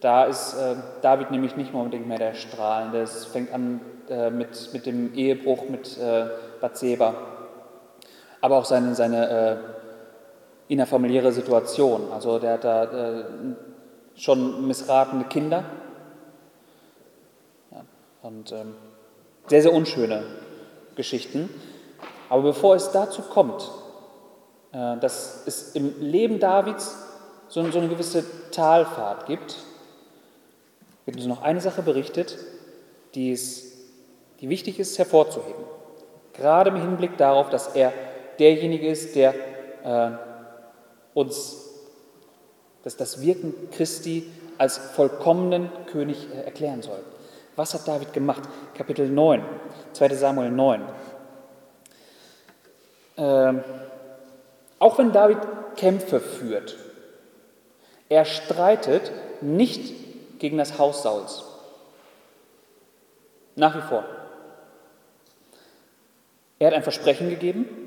Da ist äh, David nämlich nicht unbedingt mehr der Strahlende. Es fängt an äh, mit, mit dem Ehebruch mit äh, Bathseba, aber auch seine, seine äh, innerfamiliäre Situation. Also der hat da äh, schon missratene Kinder. Und ähm, sehr, sehr unschöne Geschichten. Aber bevor es dazu kommt, äh, dass es im Leben Davids so, so eine gewisse Talfahrt gibt, wird uns noch eine Sache berichtet, die, es, die wichtig ist hervorzuheben. Gerade im Hinblick darauf, dass er derjenige ist, der äh, uns dass das Wirken Christi als vollkommenen König äh, erklären soll. Was hat David gemacht? Kapitel 9, 2 Samuel 9. Ähm, auch wenn David Kämpfe führt, er streitet nicht gegen das Haus Sauls. Nach wie vor. Er hat ein Versprechen gegeben,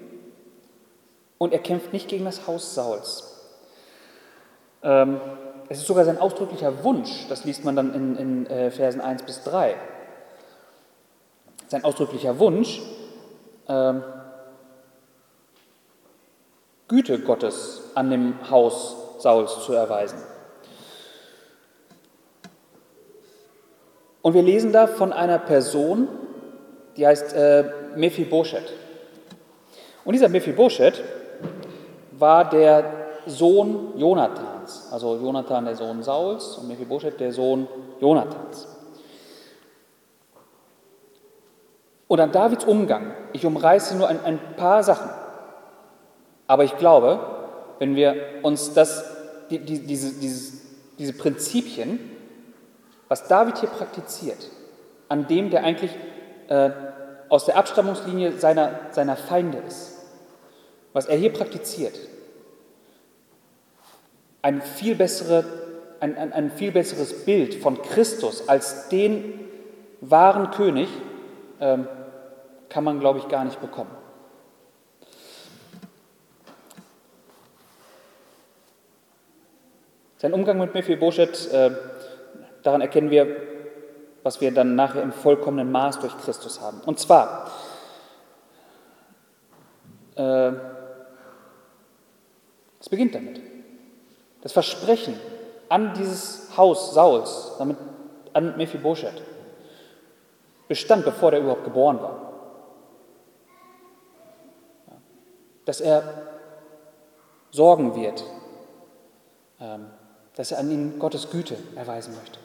und er kämpft nicht gegen das Haus Sauls. Ähm, es ist sogar sein ausdrücklicher Wunsch, das liest man dann in, in äh, Versen 1 bis 3. Sein ausdrücklicher Wunsch, ähm, Güte Gottes an dem Haus Sauls zu erweisen. Und wir lesen da von einer Person, die heißt äh, Mephibosheth. Und dieser Mephibosheth war der Sohn Jonathans. Also Jonathan der Sohn Sauls und Mephibosheth der Sohn Jonathans. Und an Davids Umgang, ich umreiße nur ein, ein paar Sachen, aber ich glaube, wenn wir uns das, die, die, diese, dieses, diese Prinzipien, was David hier praktiziert, an dem, der eigentlich äh, aus der Abstammungslinie seiner, seiner Feinde ist, was er hier praktiziert, ein viel, bessere, ein, ein, ein viel besseres Bild von Christus als den wahren König ähm, kann man, glaube ich, gar nicht bekommen. Sein Umgang mit Mephibosheth, äh, daran erkennen wir, was wir dann nachher im vollkommenen Maß durch Christus haben. Und zwar, äh, es beginnt damit. Das Versprechen an dieses Haus Sauls, damit an Mephibosheth, bestand, bevor er überhaupt geboren war. Dass er sorgen wird, ähm, dass er an ihn Gottes Güte erweisen möchte.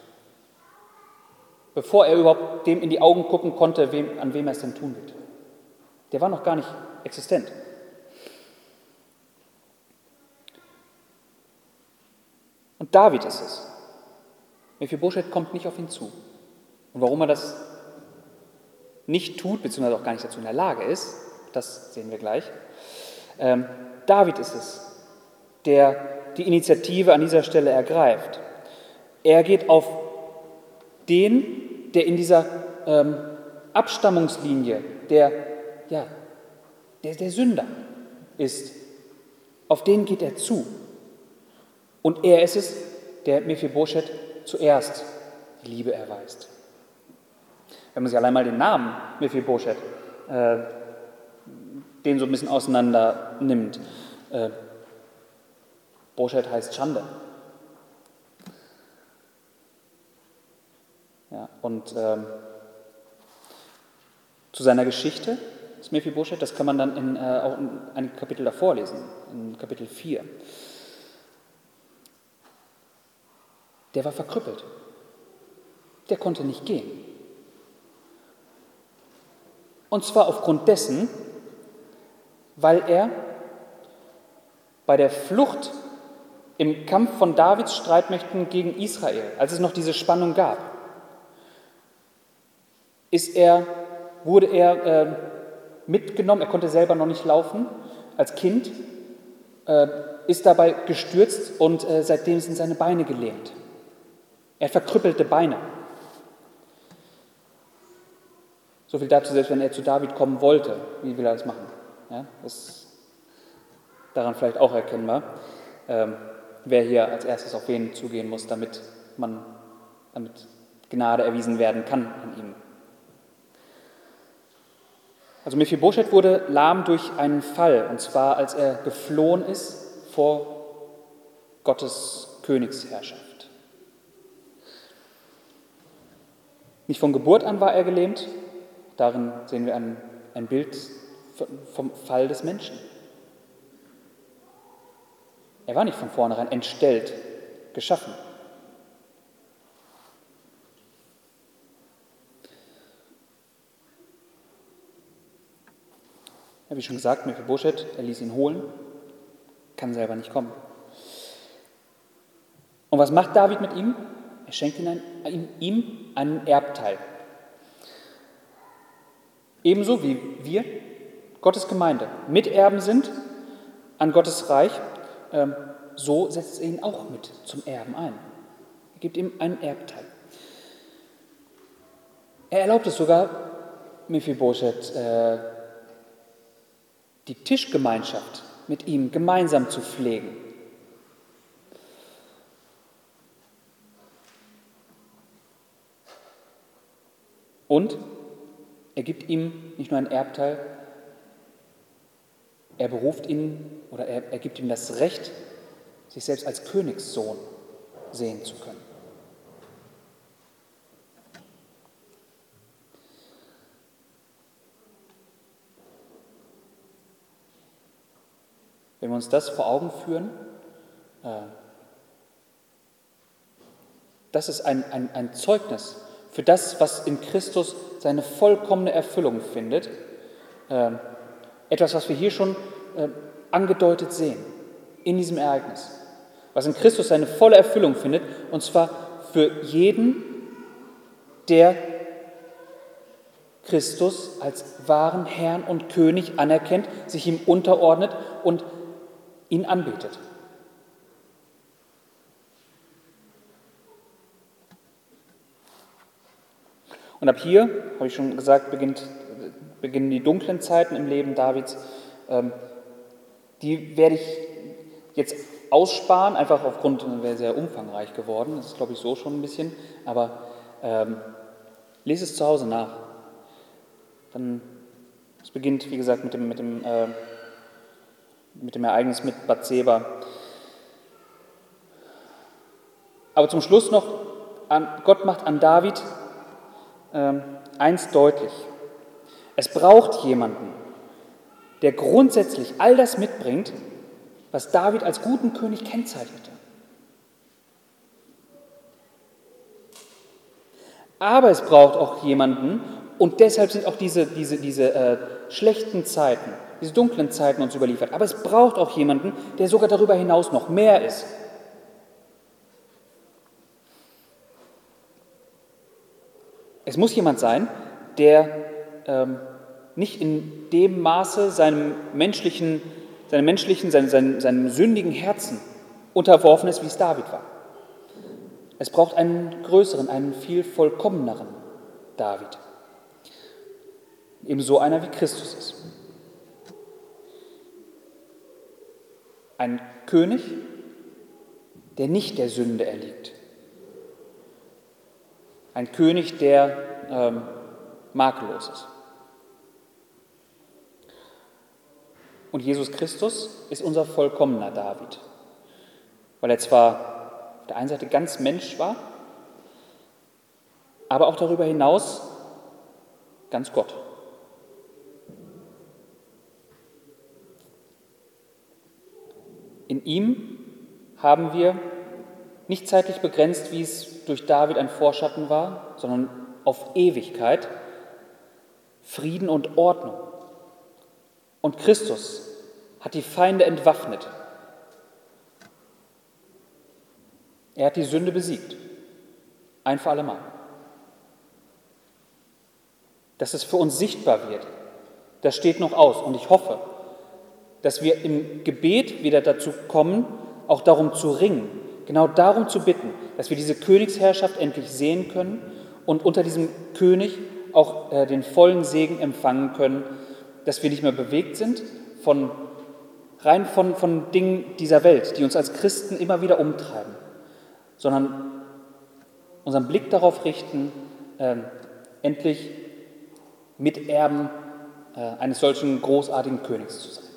Bevor er überhaupt dem in die Augen gucken konnte, an wem er es denn tun wird. Der war noch gar nicht existent. Und David ist es. Mephibosheth kommt nicht auf ihn zu. Und warum er das nicht tut, beziehungsweise auch gar nicht dazu in der Lage ist, das sehen wir gleich. Ähm, David ist es, der die Initiative an dieser Stelle ergreift. Er geht auf den, der in dieser ähm, Abstammungslinie, der, ja, der, der Sünder ist, auf den geht er zu. Und er ist es, der Mephibosheth zuerst die Liebe erweist. Wenn man sich allein mal den Namen Mephibosheth, äh, den so ein bisschen auseinander nimmt. Äh, Bosheth heißt Schande. Ja, und ähm, zu seiner Geschichte des Mephibosheth, das kann man dann in, äh, auch in einem Kapitel davor lesen, in Kapitel 4. Der war verkrüppelt. Der konnte nicht gehen. Und zwar aufgrund dessen, weil er bei der Flucht im Kampf von Davids Streitmächten gegen Israel, als es noch diese Spannung gab, ist er, wurde er äh, mitgenommen, er konnte selber noch nicht laufen, als Kind, äh, ist dabei gestürzt und äh, seitdem sind seine Beine gelähmt. Er verkrüppelte Beine. So viel dazu, selbst wenn er zu David kommen wollte, wie will er das machen? Ja, das ist daran vielleicht auch erkennbar, ähm, wer hier als erstes auf wen zugehen muss, damit man, damit Gnade erwiesen werden kann an ihm. Also Mephibosheth wurde lahm durch einen Fall, und zwar als er geflohen ist vor Gottes Königsherrschaft. Nicht von Geburt an war er gelähmt, darin sehen wir ein, ein Bild vom Fall des Menschen. Er war nicht von vornherein entstellt geschaffen. Ja, wie schon gesagt, Mephibosheth, er ließ ihn holen, kann selber nicht kommen. Und was macht David mit ihm? Er schenkt ihm einen, Erbteil. Ebenso wie wir, Gottes Gemeinde, Miterben sind an Gottes Reich, ähm, so setzt er ihn auch mit zum Erben ein. Er gibt ihm einen Erbteil. Er erlaubt es sogar, Mephibosheth, äh, die Tischgemeinschaft mit ihm gemeinsam zu pflegen. Und er gibt ihm nicht nur ein Erbteil, er beruft ihn oder er, er gibt ihm das Recht, sich selbst als Königssohn sehen zu können. Wenn wir uns das vor Augen führen, äh, das ist ein, ein, ein Zeugnis für das, was in Christus seine vollkommene Erfüllung findet. Äh, etwas, was wir hier schon äh, angedeutet sehen in diesem Ereignis. Was in Christus seine volle Erfüllung findet, und zwar für jeden, der Christus als wahren Herrn und König anerkennt, sich ihm unterordnet und ihn anbetet. Und ab hier, habe ich schon gesagt, beginnt, beginnen die dunklen Zeiten im Leben Davids. Ähm, die werde ich jetzt aussparen, einfach aufgrund, wäre sehr umfangreich geworden, das ist glaube ich so schon ein bisschen, aber ähm, lese es zu Hause nach. Dann, es beginnt, wie gesagt, mit dem, mit dem äh, mit dem Ereignis mit Bathseba. Aber zum Schluss noch, Gott macht an David eins deutlich. Es braucht jemanden, der grundsätzlich all das mitbringt, was David als guten König kennzeichnete. Aber es braucht auch jemanden, und deshalb sind auch diese, diese, diese äh, schlechten Zeiten, diese dunklen Zeiten uns überliefert. Aber es braucht auch jemanden, der sogar darüber hinaus noch mehr ist. Es muss jemand sein, der ähm, nicht in dem Maße seinem menschlichen seinem menschlichen, seinem, seinem, seinem sündigen Herzen unterworfen ist, wie es David war. Es braucht einen größeren, einen viel vollkommeneren David. Ebenso einer wie Christus ist. Ein König, der nicht der Sünde erliegt. Ein König, der ähm, makellos ist. Und Jesus Christus ist unser vollkommener David, weil er zwar auf der einen Seite ganz Mensch war, aber auch darüber hinaus ganz Gott. In ihm haben wir nicht zeitlich begrenzt, wie es durch David ein Vorschatten war, sondern auf Ewigkeit Frieden und Ordnung. Und Christus hat die Feinde entwaffnet. Er hat die Sünde besiegt. Ein für alle Mal. Dass es für uns sichtbar wird, das steht noch aus. Und ich hoffe, dass wir im Gebet wieder dazu kommen, auch darum zu ringen, genau darum zu bitten, dass wir diese Königsherrschaft endlich sehen können und unter diesem König auch äh, den vollen Segen empfangen können, dass wir nicht mehr bewegt sind von rein von, von Dingen dieser Welt, die uns als Christen immer wieder umtreiben, sondern unseren Blick darauf richten, äh, endlich Miterben äh, eines solchen großartigen Königs zu sein.